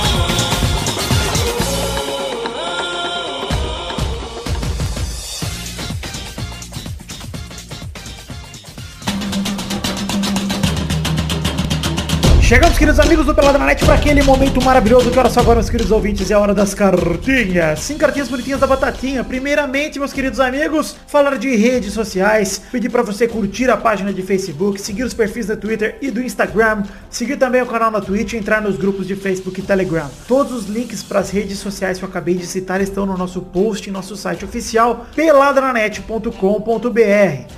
Chegamos, queridos amigos do Pelada na Net, para aquele momento maravilhoso que hora só agora, meus queridos ouvintes, é a hora das cartinhas. Sim, cartinhas bonitinhas da Batatinha. Primeiramente, meus queridos amigos, falar de redes sociais, pedir para você curtir a página de Facebook, seguir os perfis do Twitter e do Instagram, seguir também o canal na Twitch e entrar nos grupos de Facebook e Telegram. Todos os links para as redes sociais que eu acabei de citar estão no nosso post em nosso site oficial, peladranet.com.br.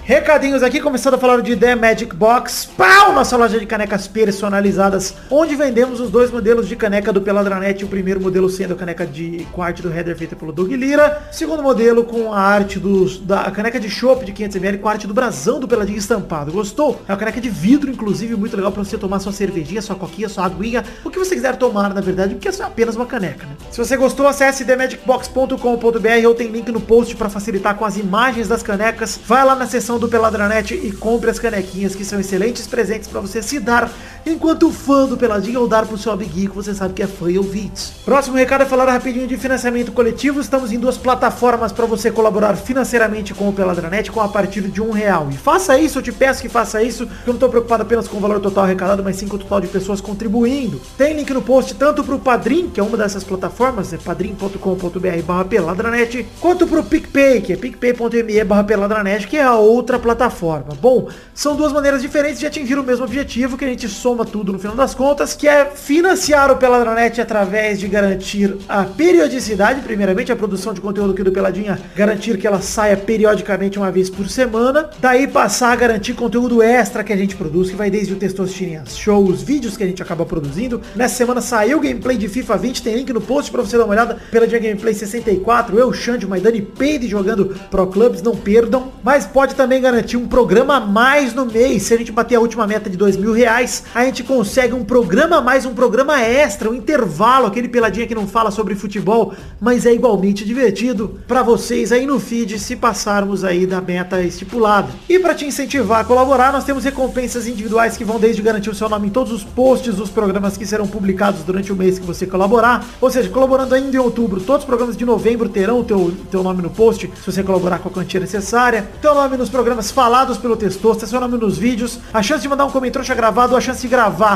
Recadinhos aqui, começando a falar de The Magic Box, pau, nossa loja de canecas personalizadas onde vendemos os dois modelos de caneca do Peladranet, o primeiro modelo sendo a caneca de arte do header feita pelo Doug Lira, segundo modelo com a arte dos, da caneca de chopp de 500ml com a arte do brasão do Peladinho estampado. Gostou? É uma caneca de vidro, inclusive, muito legal para você tomar sua cervejinha, sua coquinha, sua aguinha, o que você quiser tomar, na verdade, porque é apenas uma caneca, né? Se você gostou, acesse themagicbox.com.br ou tem link no post para facilitar com as imagens das canecas. Vai lá na seção do Peladranet e compre as canequinhas, que são excelentes presentes para você se dar enquanto fã do Peladinho ou dar pro seu amiguinho que você sabe que é fã e ouvintes. Próximo recado é falar rapidinho de financiamento coletivo. Estamos em duas plataformas para você colaborar financeiramente com o Peladranet com a partir de um real. E faça isso, eu te peço que faça isso, eu não estou preocupado apenas com o valor total arrecadado, mas sim com o total de pessoas contribuindo. Tem link no post tanto pro Padrim, que é uma dessas plataformas, é padrim.com.br barra peladranet, quanto pro PicPay, que é picpay.me barra peladranet, que é a outra plataforma. Bom, são duas maneiras diferentes de atingir o mesmo objetivo, que a gente soma tudo no final das contas, que é financiar o Peladranet através de garantir a periodicidade, primeiramente a produção de conteúdo aqui do Peladinha, garantir que ela saia periodicamente uma vez por semana, daí passar a garantir conteúdo extra que a gente produz, que vai desde o Testosterinhas Show, os vídeos que a gente acaba produzindo. Nessa semana saiu gameplay de FIFA 20, tem link no post pra você dar uma olhada, Peladinha Gameplay 64, eu, Xande, Maidani Peide jogando Pro Clubs, não perdam, mas pode também garantir um programa a mais no mês, se a gente bater a última meta de dois mil reais, a gente consegue um programa mais, um programa extra, um intervalo, aquele peladinha que não fala sobre futebol, mas é igualmente divertido para vocês aí no feed se passarmos aí da meta estipulada. E para te incentivar a colaborar, nós temos recompensas individuais que vão desde garantir o seu nome em todos os posts dos programas que serão publicados durante o mês que você colaborar. Ou seja, colaborando ainda em outubro, todos os programas de novembro terão o teu, teu nome no post, se você colaborar com a quantia necessária. Teu nome nos programas falados pelo Testosta, seu nome nos vídeos, a chance de mandar um comentário gravado, a chance de gravar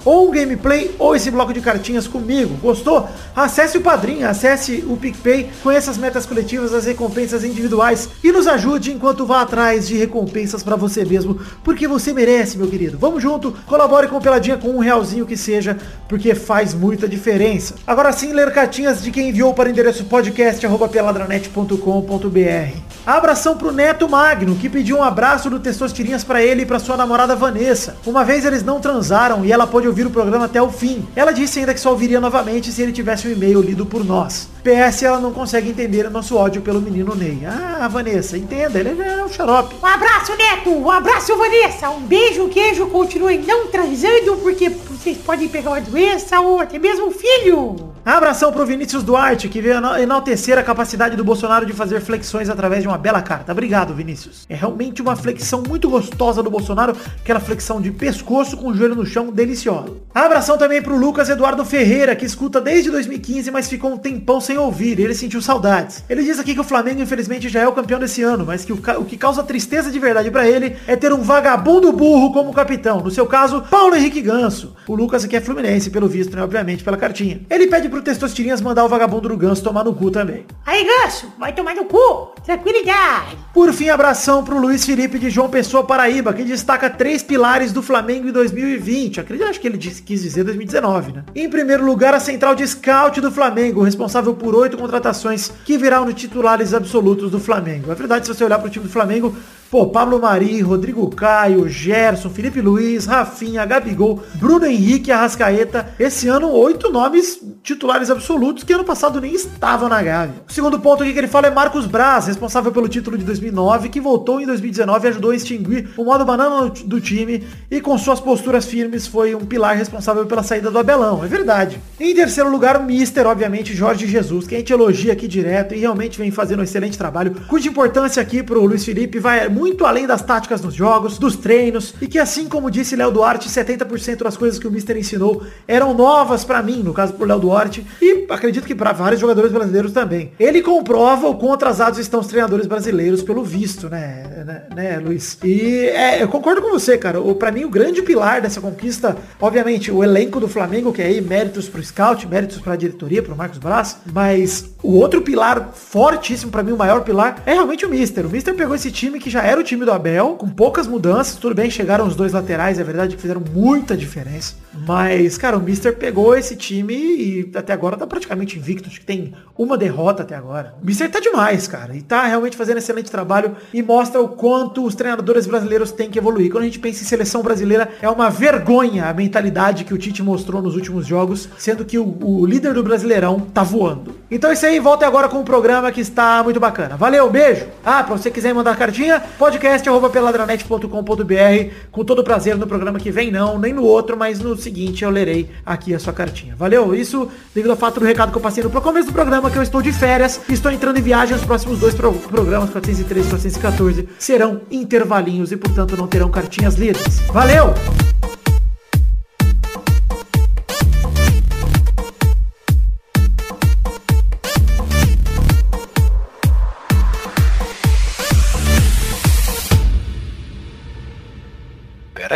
ou um gameplay ou esse bloco de cartinhas comigo. Gostou? Acesse o Padrinho, acesse o PicPay, conheça as metas coletivas, as recompensas individuais e nos ajude enquanto vá atrás de recompensas para você mesmo, porque você merece, meu querido. Vamos junto, colabore com o Peladinha com um realzinho que seja, porque faz muita diferença. Agora sim, ler cartinhas de quem enviou para o endereço podcast@peladranet.com.br. Abração pro Neto Magno, que pediu um abraço do Testosterinhas para ele e para sua namorada Vanessa. Uma vez eles não transaram e ela pôde ouvir o programa até o fim. Ela disse ainda que só ouviria novamente se ele tivesse um e-mail lido por nós. PS, ela não consegue entender o nosso ódio pelo menino Ney. Ah, Vanessa, entenda, ele é um xarope. Um abraço, Neto. Um abraço, Vanessa. Um beijo, queijo. Continuem não transando, porque vocês podem pegar uma doença ou até mesmo um filho. Abração pro Vinícius Duarte, que veio enaltecer a capacidade do Bolsonaro de fazer flexões através de uma bela carta. Obrigado, Vinícius. É realmente uma flexão muito gostosa do Bolsonaro, aquela flexão de pescoço com o joelho no chão, deliciosa. Abração também pro Lucas Eduardo Ferreira, que escuta desde 2015, mas ficou um tempão sem ouvir, ele sentiu saudades. Ele diz aqui que o Flamengo, infelizmente, já é o campeão desse ano, mas que o, o que causa tristeza de verdade para ele é ter um vagabundo burro como capitão. No seu caso, Paulo Henrique Ganso. O Lucas aqui é fluminense, pelo visto, né? Obviamente, pela cartinha. Ele pede pro Testosterinhas mandar o vagabundo do Ganso tomar no cu também. Aí, Ganso, vai tomar no cu. Tranquilidade. Por fim, abração pro Luiz Felipe de João Pessoa, Paraíba, que destaca três pilares do Flamengo em 2020. Acredito, acho que ele disse, quis dizer 2019, né? Em primeiro lugar, a central de scout do Flamengo, responsável por oito contratações que virão no titulares absolutos do Flamengo. É verdade, se você olhar pro time do Flamengo, Pô, Pablo Mari, Rodrigo Caio, Gerson, Felipe Luiz, Rafinha, Gabigol, Bruno Henrique, Arrascaeta. Esse ano, oito nomes titulares absolutos que ano passado nem estavam na Gávea. O segundo ponto aqui que ele fala é Marcos Braz, responsável pelo título de 2009, que voltou em 2019 e ajudou a extinguir o modo banana do time e com suas posturas firmes foi um pilar responsável pela saída do Abelão. É verdade. Em terceiro lugar, o Mister, obviamente, Jorge Jesus, que a gente elogia aqui direto e realmente vem fazendo um excelente trabalho, cuja importância aqui pro Luiz Felipe vai muito além das táticas nos jogos, dos treinos, e que assim como disse Léo Duarte, 70% das coisas que o Mister ensinou eram novas pra mim, no caso por Léo Duarte, e acredito que pra vários jogadores brasileiros também. Ele comprova o quão atrasados estão os treinadores brasileiros pelo visto, né, né, né, Luiz? E é, eu concordo com você, cara. O, pra mim, o grande pilar dessa conquista, obviamente, o elenco do Flamengo, que é aí méritos pro scout, méritos pra diretoria, pro Marcos Braz, mas o outro pilar fortíssimo, pra mim, o maior pilar, é realmente o Mister. O Mister pegou esse time que já era o time do Abel, com poucas mudanças, tudo bem, chegaram os dois laterais, é verdade que fizeram muita diferença. Mas, cara, o Mister pegou esse time e até agora tá praticamente invicto. Acho que tem uma derrota até agora. O Mister tá demais, cara. E tá realmente fazendo excelente trabalho e mostra o quanto os treinadores brasileiros têm que evoluir. Quando a gente pensa em seleção brasileira, é uma vergonha a mentalidade que o Tite mostrou nos últimos jogos, sendo que o, o líder do Brasileirão tá voando. Então é isso aí, volta agora com o programa que está muito bacana. Valeu, beijo. Ah, pra você quiser mandar cartinha, podcast arroba peladranet.com.br com todo prazer no programa que vem, não, nem no outro, mas no seguinte eu lerei aqui a sua cartinha. Valeu? Isso devido ao fato do recado que eu passei no começo do programa, que eu estou de férias, estou entrando em viagem, os próximos dois pro programas, 413 e 414, serão intervalinhos e, portanto, não terão cartinhas lidas. Valeu!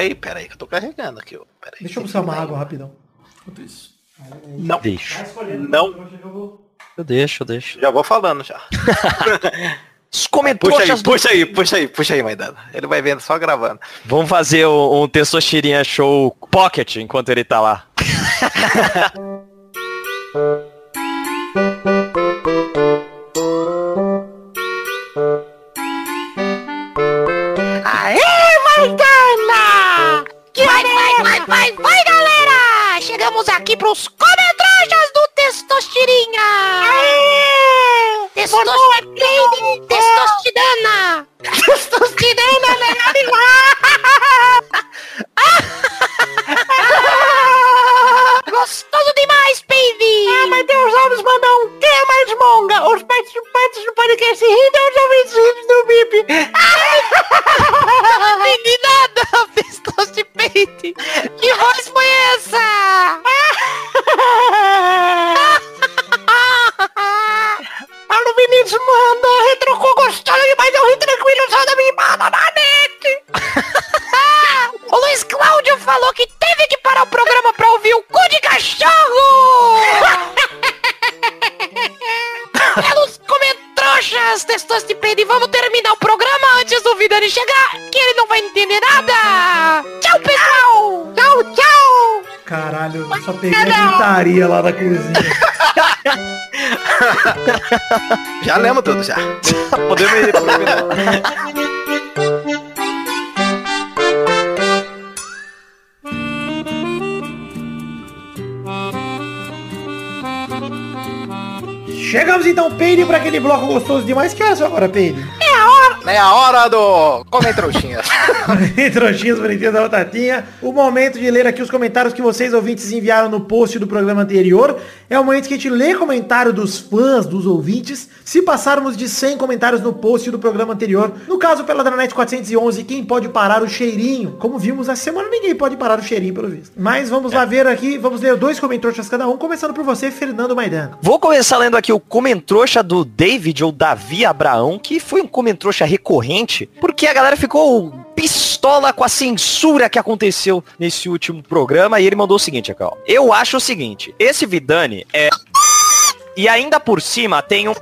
Peraí, peraí, que eu tô carregando aqui. Peraí. Deixa eu buscar uma água rapidão. Enquanto isso. Não, Deixa. não, Eu deixo, eu deixo. já vou falando já. Os Puxa aí, puxa aí, puxa aí, puxa aí, Maidana. Ele vai vendo só gravando. Vamos fazer um, um Testosterinha Show Pocket enquanto ele tá lá. lá da cozinha. Já lemos tudo já. Podemos ir pro final. Chegamos então, Peide, pra aquele bloco gostoso demais. Que horas são agora, Peide? É a hora do Comem Trouxinhas. Trouxinhas bonitinhas da Batatinha. O momento de ler aqui os comentários que vocês ouvintes enviaram no post do programa anterior. É o momento que a gente lê comentário dos fãs, dos ouvintes. Se passarmos de 100 comentários no post do programa anterior, no caso pela Dranet 411, quem pode parar o cheirinho? Como vimos essa semana, ninguém pode parar o cheirinho, pelo visto. Mas vamos lá ver aqui, vamos ler dois comentários cada um, começando por você, Fernando Maidana. Vou começar lendo aqui o comentrouxa do David ou Davi Abraão, que foi um comentrouxa recorrente, porque a galera ficou pistola com a censura que aconteceu nesse último programa e ele mandou o seguinte aqui, ó. Eu acho o seguinte, esse Vidani é e ainda por cima tem um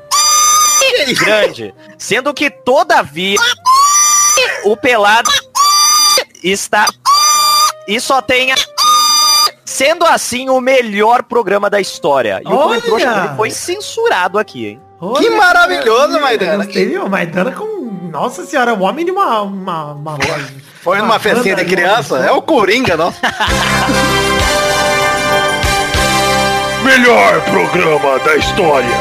grande, sendo que todavia o pelado está e só tem a Sendo assim, o melhor programa da história. E o Olha! dele foi censurado aqui, hein? Que maravilhoso, Maidana. Gostei, ó, Maidana com... Nossa senhora, o homem de uma, uma, uma. Foi numa Uma festinha de criança? É o Coringa, não? Melhor programa da história.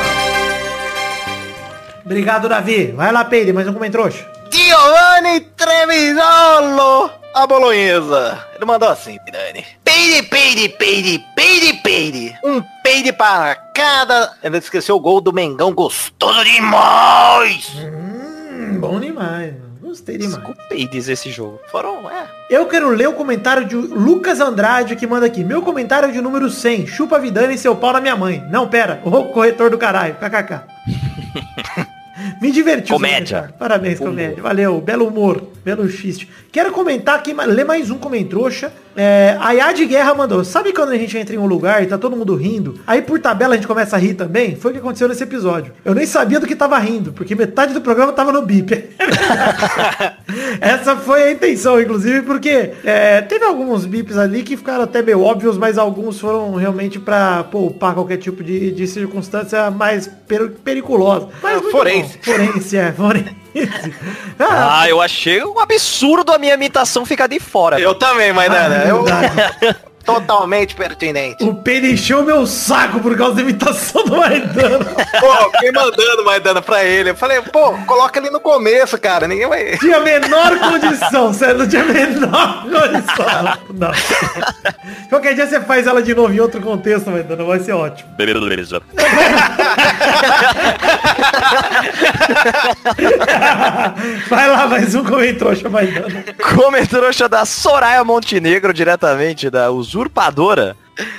Obrigado, Davi. Vai lá, Peide, mais um comentrouxa. Giovanni Trevisolo, a bolonhesa. Ele mandou assim, Pirani. Peide, peide, peide, peide, peide. Um peide para cada... Ele esqueceu o gol do Mengão, gostoso demais. Hum, bom demais. Gostei demais. Peides esse jogo. Foram, é. Eu quero ler o comentário de Lucas Andrade que manda aqui. Meu comentário é de número 100. Chupa Vidani e seu pau na minha mãe. Não, pera. O corretor do caralho. KKK. Me divertiu. Comédia. Parabéns, comédia. Valeu. Belo humor. Belo xiste. Quero comentar aqui, ler mais um comentrouxa. É, a Yad Guerra mandou. Sabe quando a gente entra em um lugar e tá todo mundo rindo? Aí por tabela a gente começa a rir também? Foi o que aconteceu nesse episódio. Eu nem sabia do que tava rindo, porque metade do programa tava no bip. Essa foi a intenção, inclusive, porque é, teve alguns bips ali que ficaram até meio óbvios, mas alguns foram realmente pra poupar qualquer tipo de, de circunstância mais per- periculosa. Mas Ah, forense. bom. Forense, é, forense. Ah, Ah, eu achei um absurdo a minha imitação ficar de fora. Eu também, Maidana. eu verdade. totalmente pertinente. O Pedro encheu meu saco por causa da imitação do Maidana. Pô, fiquei mandando Maidana pra ele. Eu falei, pô, coloca ali no começo, cara. Ninguém vai. Tinha a menor condição, sério, não tinha a menor condição. Não. Qualquer dia você faz ela de novo em outro contexto, Maidana, vai ser ótimo. Beleza. Vai lá, mais um comentrouxa, Maidana. Comentrouxa da Soraya Montenegro, diretamente da Usurpadora.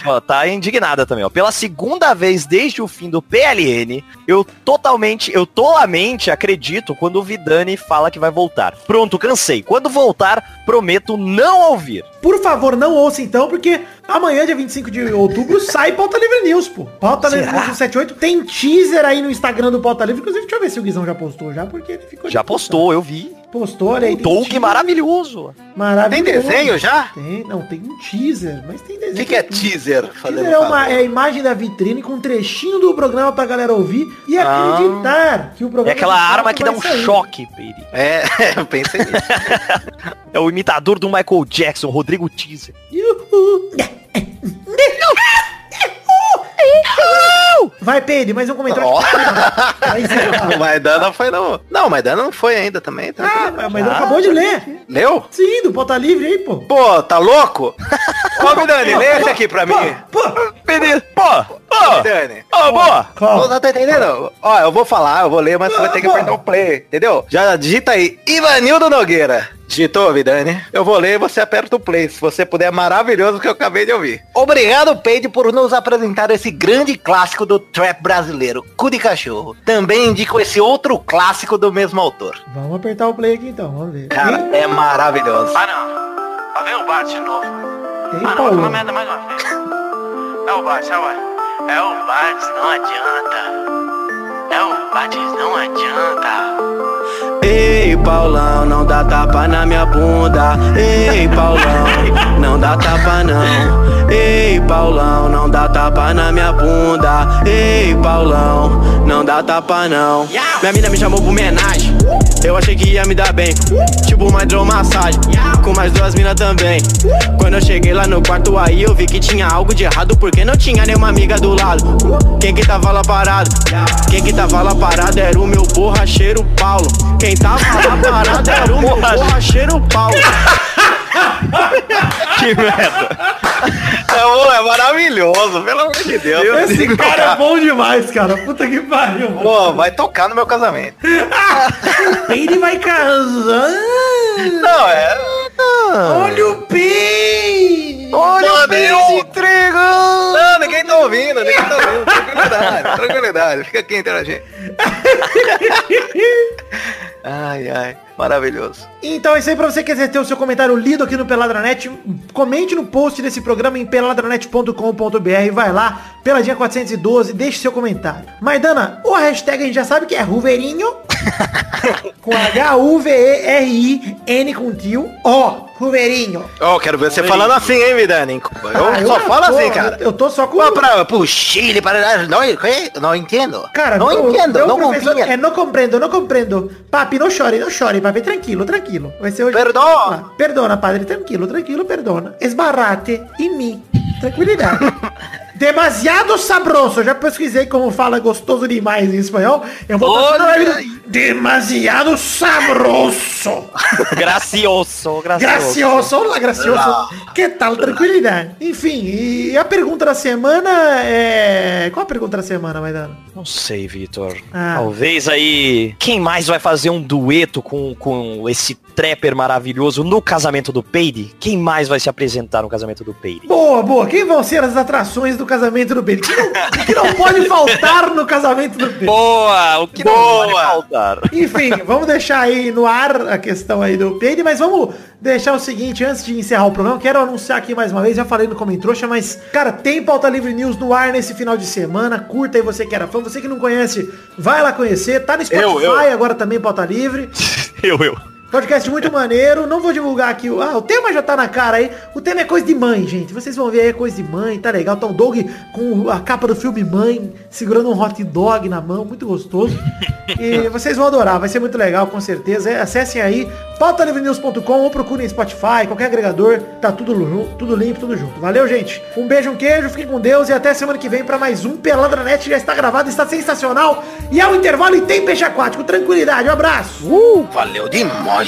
Ó, tá indignada também, ó. Pela segunda vez desde o fim do PLN, eu totalmente, eu tolamente acredito quando o Vidani fala que vai voltar. Pronto, cansei. Quando voltar, prometo não ouvir. Por favor, não ouça então, porque amanhã, dia 25 de outubro, sai Pauta Livre News, pô. Pauta Livre Será? News 78. Tem teaser aí no Instagram do Pauta Livre. Inclusive, deixa eu ver se o Guizão já postou já, porque ele ficou... Já postou, eu vi. Postou, olha aí. Um Doug teaser. maravilhoso. Maravilhoso. Tem desenho já? Tem, não, tem um teaser, mas tem O desenho. que, que é teaser? Teaser é, uma, é a imagem da vitrine com um trechinho do programa pra galera ouvir e Ah. acreditar que o É programa... aquela de arma que dá um sair. choque, Peire. É, eu pensei nisso. É o imitador do Michael Jackson, Rodrigo Teaser. Vai, Pedro, mais um comentário. Ó. Vai encerrar. O Maidana foi no. Não, o Maidana não foi ainda também. Tá Ah, mas ele acabou de ler. Leu? Sim, do Pauta Livre aí, pô. Pô, tá louco? Ô, Vidani, lê esse aqui pra mim. Pô, Pedir. Pô, pô, Vidani. ô, boa. Não tá entendendo? Ó, eu vou falar, eu vou ler, mas você vai ter que apertar o play, entendeu? Já digita aí, Ivanildo Nogueira. Digitou, Vidani? Eu vou ler e você aperta o play. Se você puder, é maravilhoso o que eu acabei de ouvir. Obrigado, Peide, por nos apresentar esse grande clássico do trap brasileiro, Cu de Cachorro. Também indico esse outro clássico do mesmo autor. Vamos apertar o play aqui então, vamos ver. Cara, é maravilhoso. Ah não. Lá vem o Bart de novo. Ei, Ah não, falar merda mais uma vez. É o Bart, é o É o Bart, não adianta. É o Bart, não adianta. Ei, Paulão, não dá tapa na minha bunda. Ei, Paulão, não dá tapa não. Ei, Paulão, não dá tapa na minha bunda. Ei, Paulão, não dá tapa não. Minha mina me chamou pro homenagem. Eu achei que ia me dar bem. Tipo uma hidromassagem. Com mais duas minas também. Quando eu cheguei lá no quarto aí, eu vi que tinha algo de errado. Porque não tinha nenhuma amiga do lado. Quem que tava lá parado? Quem que tava lá parado era o meu borracheiro Paulo. Quem tava lá parado era o meu borracheiro Paulo. Que merda. É, é maravilhoso, pelo amor de Deus. Esse cara é bom demais, cara. Puta que pariu. mano. Pô, vai tocar no meu casamento. Ele vai casar. Não, é. Olha o Pi. Olha o intrigo! Não, ninguém tá ouvindo, ninguém tá ouvindo. Tranquilidade, tranquilidade. Fica aqui interagindo. Ai, ai, maravilhoso. Então é isso aí pra você que quiser ter o seu comentário lido aqui no Peladranet. Comente no post desse programa em peladranet.com.br. Vai lá, Peladinha 412, deixe seu comentário. Maidana, o hashtag a gente já sabe que é Ruverinho. com H-U-V-E-R-I-N com tio. Ó, Ruverinho. Ó, quero ver você falando assim, hein, Vidani? Eu Ah, só já falo tô, assim, cara. Eu, eu tô só com... Vá pra, pro Chile, para... Não, não entendo. Cara, não entendo, não confia. É, não compreendo, não compreendo. Papi, não chore, não chore, papi, tranquilo, tranquilo. Vai ser hoje. Perdona. Ah, perdona, padre, tranquilo, tranquilo, perdona. Esbarrate em mim. Tranquilidade. Demasiado sabroso. Eu já pesquisei como fala gostoso demais em espanhol. Eu vou Olha ele- Demasiado sabroso. Gracioso, gracioso. Gracioso, olá, gracioso. Que tal, tranquilidade? Enfim, e a pergunta da semana é... Qual a pergunta da semana, Maidana? Não sei, Vitor. Ah. Talvez aí. Quem mais vai fazer um dueto com, com esse trapper maravilhoso no casamento do Peide? Quem mais vai se apresentar no casamento do Peide? Boa, boa. Quem vão ser as atrações do casamento do? Que não, que não pode faltar no casamento do Pedro? Boa! O que não Boa. pode faltar? Enfim, vamos deixar aí no ar a questão aí do Peide, mas vamos deixar o seguinte, antes de encerrar o programa, quero anunciar aqui mais uma vez, já falei no Comentrouxa, mas, cara, tem Pauta Livre News no ar nesse final de semana, curta aí você que era fã, você que não conhece, vai lá conhecer, tá no Spotify Eu, eu. agora também, Pauta Livre. Eu, eu. Podcast muito maneiro, não vou divulgar aqui o... Ah, o tema já tá na cara aí. O tema é coisa de mãe, gente. Vocês vão ver aí, é coisa de mãe, tá legal. Tá o Doug com a capa do filme Mãe, segurando um hot dog na mão, muito gostoso. E vocês vão adorar, vai ser muito legal, com certeza. É, acessem aí, pautalivrenews.com ou procurem Spotify, qualquer agregador. Tá tudo, tudo limpo, tudo junto. Valeu, gente. Um beijo, um queijo, fiquem com Deus e até semana que vem pra mais um Peladranet. Já está gravado, está sensacional. E é o intervalo e tem peixe aquático. Tranquilidade, um abraço. Valeu demais.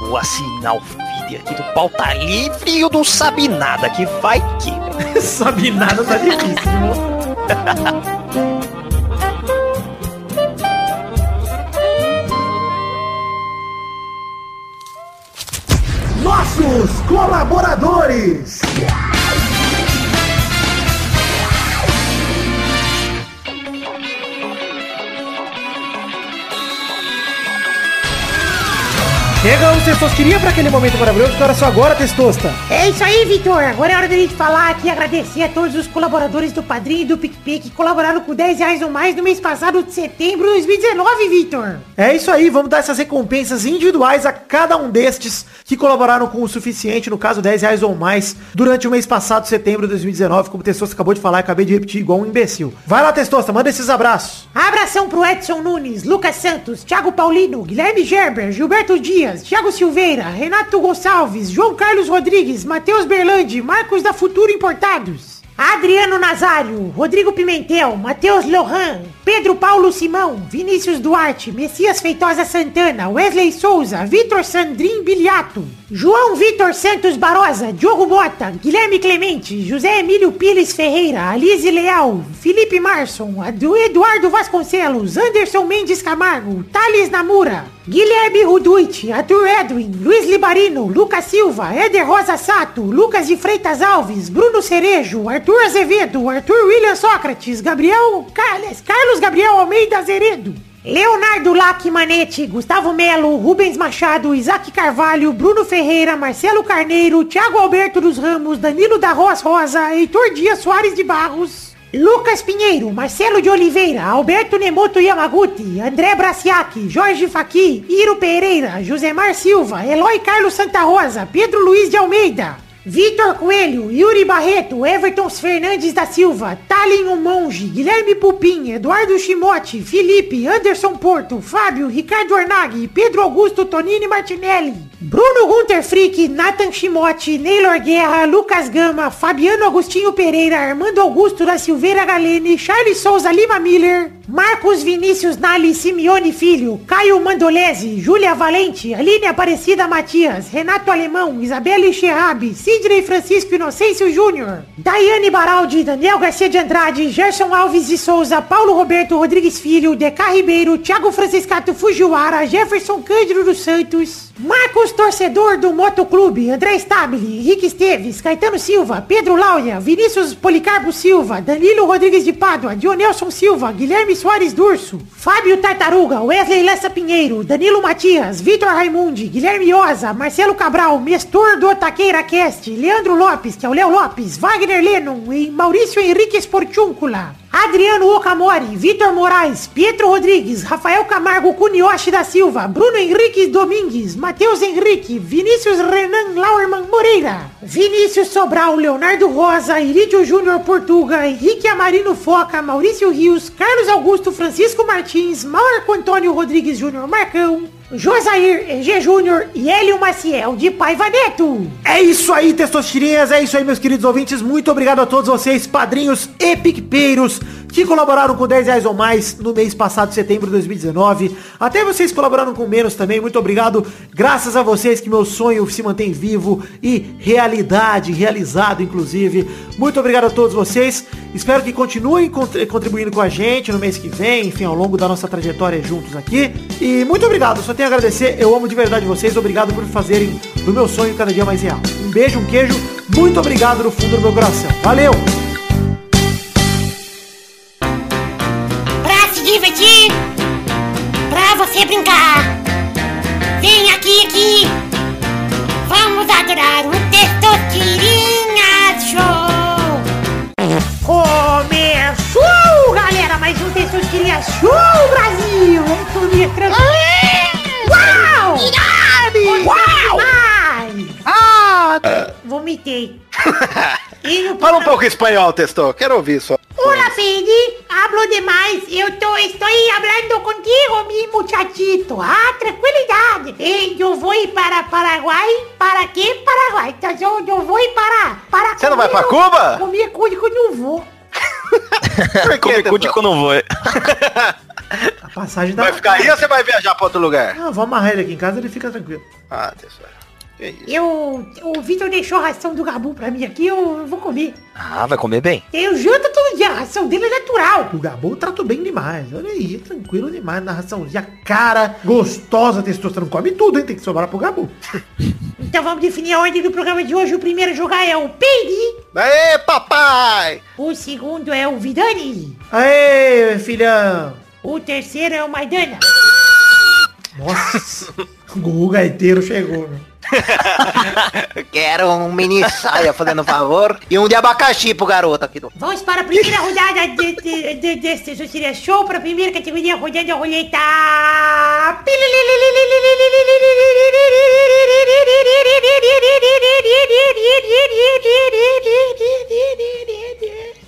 Vou assinar o feed aqui do Pauta Livre e o do Sabe Nada, que vai que. Sabe nada, tá difícil, viu? Nossos colaboradores. Chegamos, Testosteria, para aquele momento maravilhoso que era só agora, Testosta. É isso aí, Vitor. Agora é hora da gente falar aqui e agradecer a todos os colaboradores do Padrinho e do PicPay que colaboraram com 10 reais ou mais no mês passado de setembro de 2019, Vitor. É isso aí, vamos dar essas recompensas individuais a cada um destes que colaboraram com o suficiente, no caso 10 reais ou mais, durante o mês passado, setembro de 2019, como o Testosta acabou de falar, acabei de repetir igual um imbecil. Vai lá, Testosta, manda esses abraços. Abração pro Edson Nunes, Lucas Santos, Thiago Paulino, Guilherme Gerber, Gilberto Dias, Thiago Silveira, Renato Gonçalves, João Carlos Rodrigues, Matheus Berlandi, Marcos da Futuro Importados. Adriano Nazário, Rodrigo Pimentel, Matheus Lohan, Pedro Paulo Simão, Vinícius Duarte, Messias Feitosa Santana, Wesley Souza, Vitor Sandrin Biliato, João Vitor Santos Barosa, Diogo Bota, Guilherme Clemente, José Emílio Pires Ferreira, Alize Leal, Felipe Marson, Eduardo Vasconcelos, Anderson Mendes Camargo, Thales Namura, Guilherme Ruduit, Arthur Edwin, Luiz Libarino, Lucas Silva, Éder Rosa Sato, Lucas de Freitas Alves, Bruno Cerejo, Arthur Azevedo, Arthur William Sócrates, Gabriel Carles, Carlos Gabriel Almeida Azeredo. Leonardo Lac Manete, Gustavo Melo, Rubens Machado, Isaac Carvalho, Bruno Ferreira, Marcelo Carneiro, Thiago Alberto dos Ramos, Danilo da Roas Rosa, Heitor Dias Soares de Barros, Lucas Pinheiro, Marcelo de Oliveira, Alberto Nemoto Yamaguchi, André Braciac, Jorge Faqui, Iro Pereira, Josemar Silva, Eloy Carlos Santa Rosa, Pedro Luiz de Almeida, Vitor Coelho, Yuri Barreto, Everton Fernandes da Silva, Tallin o Monge, Guilherme Pupim, Eduardo Chimote, Felipe, Anderson Porto, Fábio, Ricardo Arnag, Pedro Augusto Tonini Martinelli, Bruno Gunter Frick, Nathan Chimote, Neylor Guerra, Lucas Gama, Fabiano Agostinho Pereira, Armando Augusto da Silveira Galene, Charles Souza Lima Miller, Marcos Vinícius Nali Simeone Filho, Caio Mandolese, Júlia Valente, Aline Aparecida Matias, Renato Alemão, Isabelle Xerrabi, Sidney Francisco Inocêncio Júnior, Daiane Baraldi, Daniel Garcia de Andrade, Gerson Alves de Souza, Paulo Roberto Rodrigues Filho, Deca Ribeiro, Thiago Franciscato Fujiwara, Jefferson Cândido dos Santos, Marcos Torcedor do Motoclube, André Stabile, Henrique Esteves, Caetano Silva, Pedro Laura, Vinícius Policarpo Silva, Danilo Rodrigues de Pádua, Dionelson Silva, Guilherme Soares Durso, Fábio Tartaruga, Wesley Lessa Pinheiro, Danilo Matias, Vitor Raimundi, Guilherme Oza, Marcelo Cabral, Mestor do Taqueira Cast, Leandro Lopes, que é o Léo Lopes, Wagner Lennon e Maurício Henrique Esportúncula. Adriano Okamori, Vitor Moraes, Pietro Rodrigues, Rafael Camargo Cunioche da Silva, Bruno Henrique Domingues, Matheus Henrique, Vinícius Renan Lauerman Moreira, Vinícius Sobral, Leonardo Rosa, Irídio Júnior Portuga, Henrique Amarino Foca, Maurício Rios, Carlos Augusto Francisco Martins, Marco Antônio Rodrigues Júnior Marcão, Josair G. Júnior e Hélio Maciel de Paiva Neto. É isso aí, testosterinhas, é isso aí, meus queridos ouvintes. Muito obrigado a todos vocês, padrinhos e picpeiros, que colaboraram com 10 reais ou mais no mês passado, setembro de 2019. Até vocês colaboraram com menos também, muito obrigado. Graças a vocês que meu sonho se mantém vivo e realidade, realizado inclusive. Muito obrigado a todos vocês. Espero que continuem contri- contribuindo com a gente no mês que vem, enfim, ao longo da nossa trajetória juntos aqui. E muito obrigado, só tenho a agradecer. Eu amo de verdade vocês. Obrigado por fazerem do meu sonho cada dia mais real. Um beijo, um queijo. Muito obrigado no fundo do meu coração. Valeu! Você brincar. Vem aqui, aqui. Vamos adorar o Testosterinha Show. Começou, galera, mais um Testosterinha Show, Brasil. Vamos comer tranquilo. Uau! Uau! Ah! Vomitei. E no Fala um pouco espanhol, Testor. Quero ouvir só. Hola, Fede. Hablo demais. Eu tô, estou hablando contigo, mi muchachito. Ah, tranquilidade. Eh, eu vou ir para Paraguai. Para quê, Paraguai? Então, eu, eu vou ir para... para Você não vai pra comer o- Cuba? Comer cúdico não vou. Por Come cu de quando vou. A passagem da... Vai ficar aí ou você vai viajar pra outro lugar? Ah, vou amarrar ele aqui em casa, ele fica tranquilo. Ah, Testor. Isso. Eu, o Vitor deixou a ração do Gabu pra mim aqui, eu vou comer. Ah, vai comer bem. Eu janto todo dia, a ração dele é natural. O Gabo eu trato bem demais. Olha aí, tranquilo demais. Narraçãozinha cara, gostosa, testosterona. Come tudo, hein? Tem que sobrar pro Gabu. Então vamos definir a ordem do programa de hoje. O primeiro a jogar é o Peide. Aê, papai! O segundo é o Vidani. Aê, filhão. O terceiro é o Maidana. Nossa. o Gugu Gaiteiro chegou, né? Quero um mini saia, fazendo favor. E um de abacaxi pro garoto aqui do... Vamos para a primeira rodada de, de, de, deste Suicídio Show. Para a primeira categoria, rodando a roleta.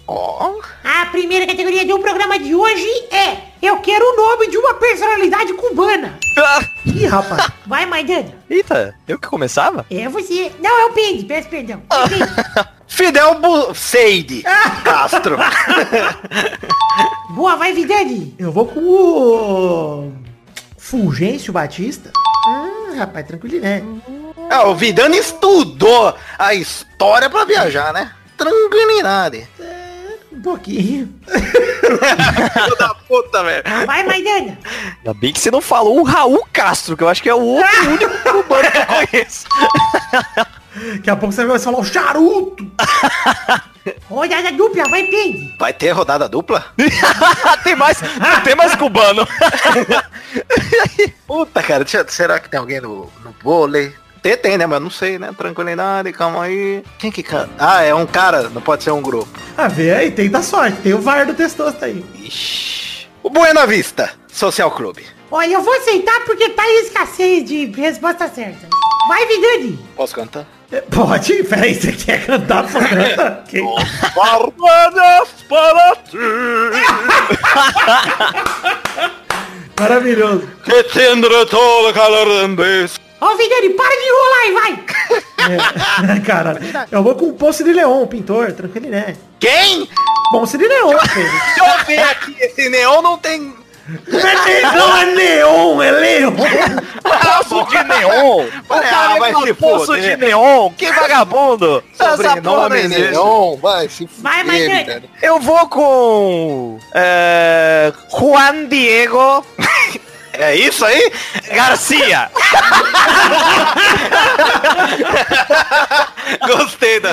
Ó. A primeira categoria do programa de hoje é Eu quero o nome de uma personalidade cubana. Ah, Ih, rapaz. Vai, Maidana. Eita, eu que começava? É você. Não, é o Peide. Peço perdão. É Peide. Fidel Buceide Castro. Boa, vai, Vidani. Eu vou com o... Fulgêncio Batista. Hum, rapaz, tranquilo, né? É, o Vidani estudou a história pra viajar, né? Tranquilidade. Um pouquinho. Filho da puta, velho. Vai, Maidana. Ainda bem que você não falou o Raul Castro, que eu acho que é o outro único cubano que eu conheço. Daqui a pouco você vai falar o charuto. Rodada dupla, vai, Peide. Vai ter rodada dupla? tem mais, não tem mais cubano. Puta, cara, deixa- será que tem alguém no, no vôlei? Tem, tem, né? Mas não sei, né? Tranquilidade, calma aí. Quem que canta? Ah, é um cara, não pode ser um grupo. Ah, vê aí, tenta sorte. Tem o VAR do Testosta aí. Ixi. O Buena Vista, Social Clube. Olha, eu vou aceitar porque tá em escassez de resposta certa. Vai, Vidani. Posso cantar? É, Pode? Peraí, você quer cantar? Que- Barbadas para ti. Maravilhoso. Que tendré todo calor de un beso. Ó, Vidani, para de enrolar e vai. É, cara, eu vou com o Ponce de Leon, pintor, tranquilo, né? Quem? Ponce de Leon, filho. Deixa eu ver aqui, esse neon não tem... Não é neon, é Leon. Poço de neon. O Ah, cara vai vai se poço de neon. Que vagabundo. Essa porra existe. neon, vai se Vai, fuder. Eu vou com... É, Juan Diego É isso aí? Garcia. Gostei da...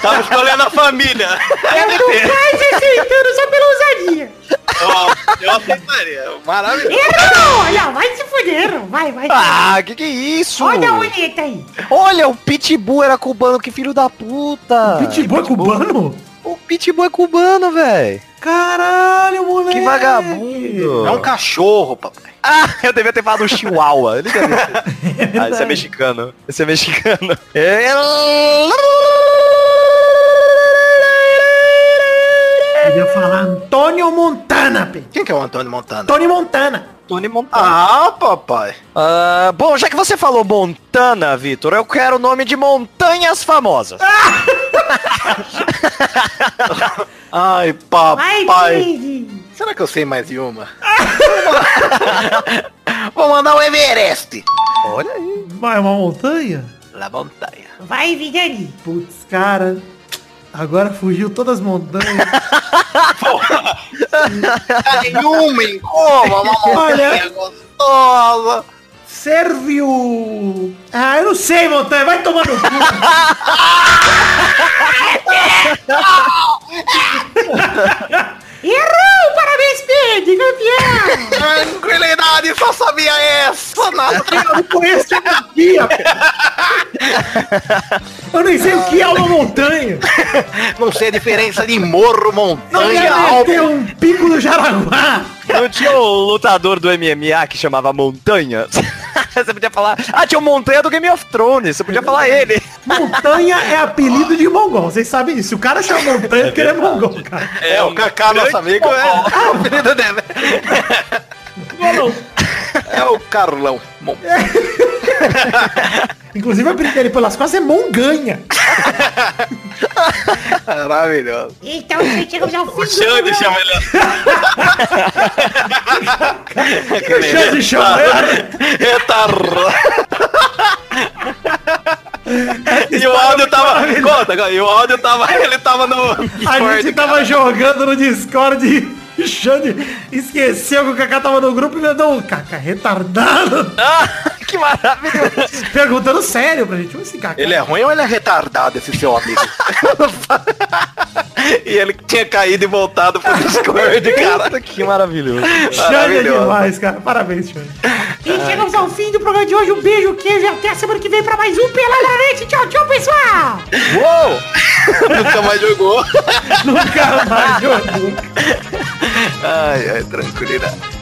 Tava escolhendo a família. Deve ter. Mas aceitando só pela ousadia. Eu, eu aceitaria. Maravilhoso. Errou! Olha, vai se fuder. Vai, vai. Ah, que que é isso? Olha a roleta aí. Olha, o Pitbull era cubano, que filho da puta. Pitbull é cubano? O Pitbull é cubano, velho. Caralho, moleque. Que vagabundo. É um cachorro, papai. Ah, eu devia ter falado Chihuahua. Ele deve ter. ah, esse é mexicano. Esse é mexicano. É... Podia falar Antônio Montana, Pedro. Quem que é o Antônio Montana? Tony Montana. Tony Montana. Ah, papai. Ah, bom, já que você falou Montana, Vitor, eu quero o nome de montanhas famosas. Ai, Ai, papai. David. Será que eu sei mais de uma? Vou mandar o Everest. Olha aí. Vai uma montanha? La montanha. Vai, Vidani. Putz, cara. Agora fugiu todas as montanhas. Nenhuma em coma, uma Olha. montanha gostosa. Serviu. Ah, eu não sei, montanha. Vai tomar no cu. Errou! Parabéns, Pedro, campeão! Tranquilidade, só sabia essa. Nada. Eu não conheço geografia, Eu nem sei o que é uma montanha. Não sei a diferença de morro, Não montanha, alto. ter um pico do Jaraguá. Não tinha o lutador do MMA que chamava Montanha? Você podia falar, ah, tinha o Montanha do Game of Thrones, você podia falar ele. Montanha é apelido de mongol. Vocês sabem disso. O cara chama montanha é porque ele é mongol, cara. É, o Kaká, nosso amigo, é o apelido dele. É o Carlão. Bom, Inclusive o apelido dele pelas costas é monganha. maravilhoso. Então, chegamos ao fim do Xande chama ele. Que chance de chamar. Retardo. E o áudio tava. Conta, e o áudio tava. Ele tava no. A Discord, gente tava cara. jogando no Discord e Xande esqueceu que o Kaká tava no grupo e mandou um Kaká retardado. Ah, que maravilhoso. Perguntando sério pra gente. Esse Kaká. Ele é ruim ou ele é retardado, esse seu amigo? e ele tinha caído e voltado pro Discord, cara. que maravilhoso. Xande é demais, cara. Parabéns, Xande. E chegamos ao fim do programa de hoje. Um beijo, queijo e até a semana que vem pra mais um Peladamente. Tchau, tchau, pessoal! Uou! Nunca mais jogou. Nunca mais jogou. Ai, ai, tranquilidade.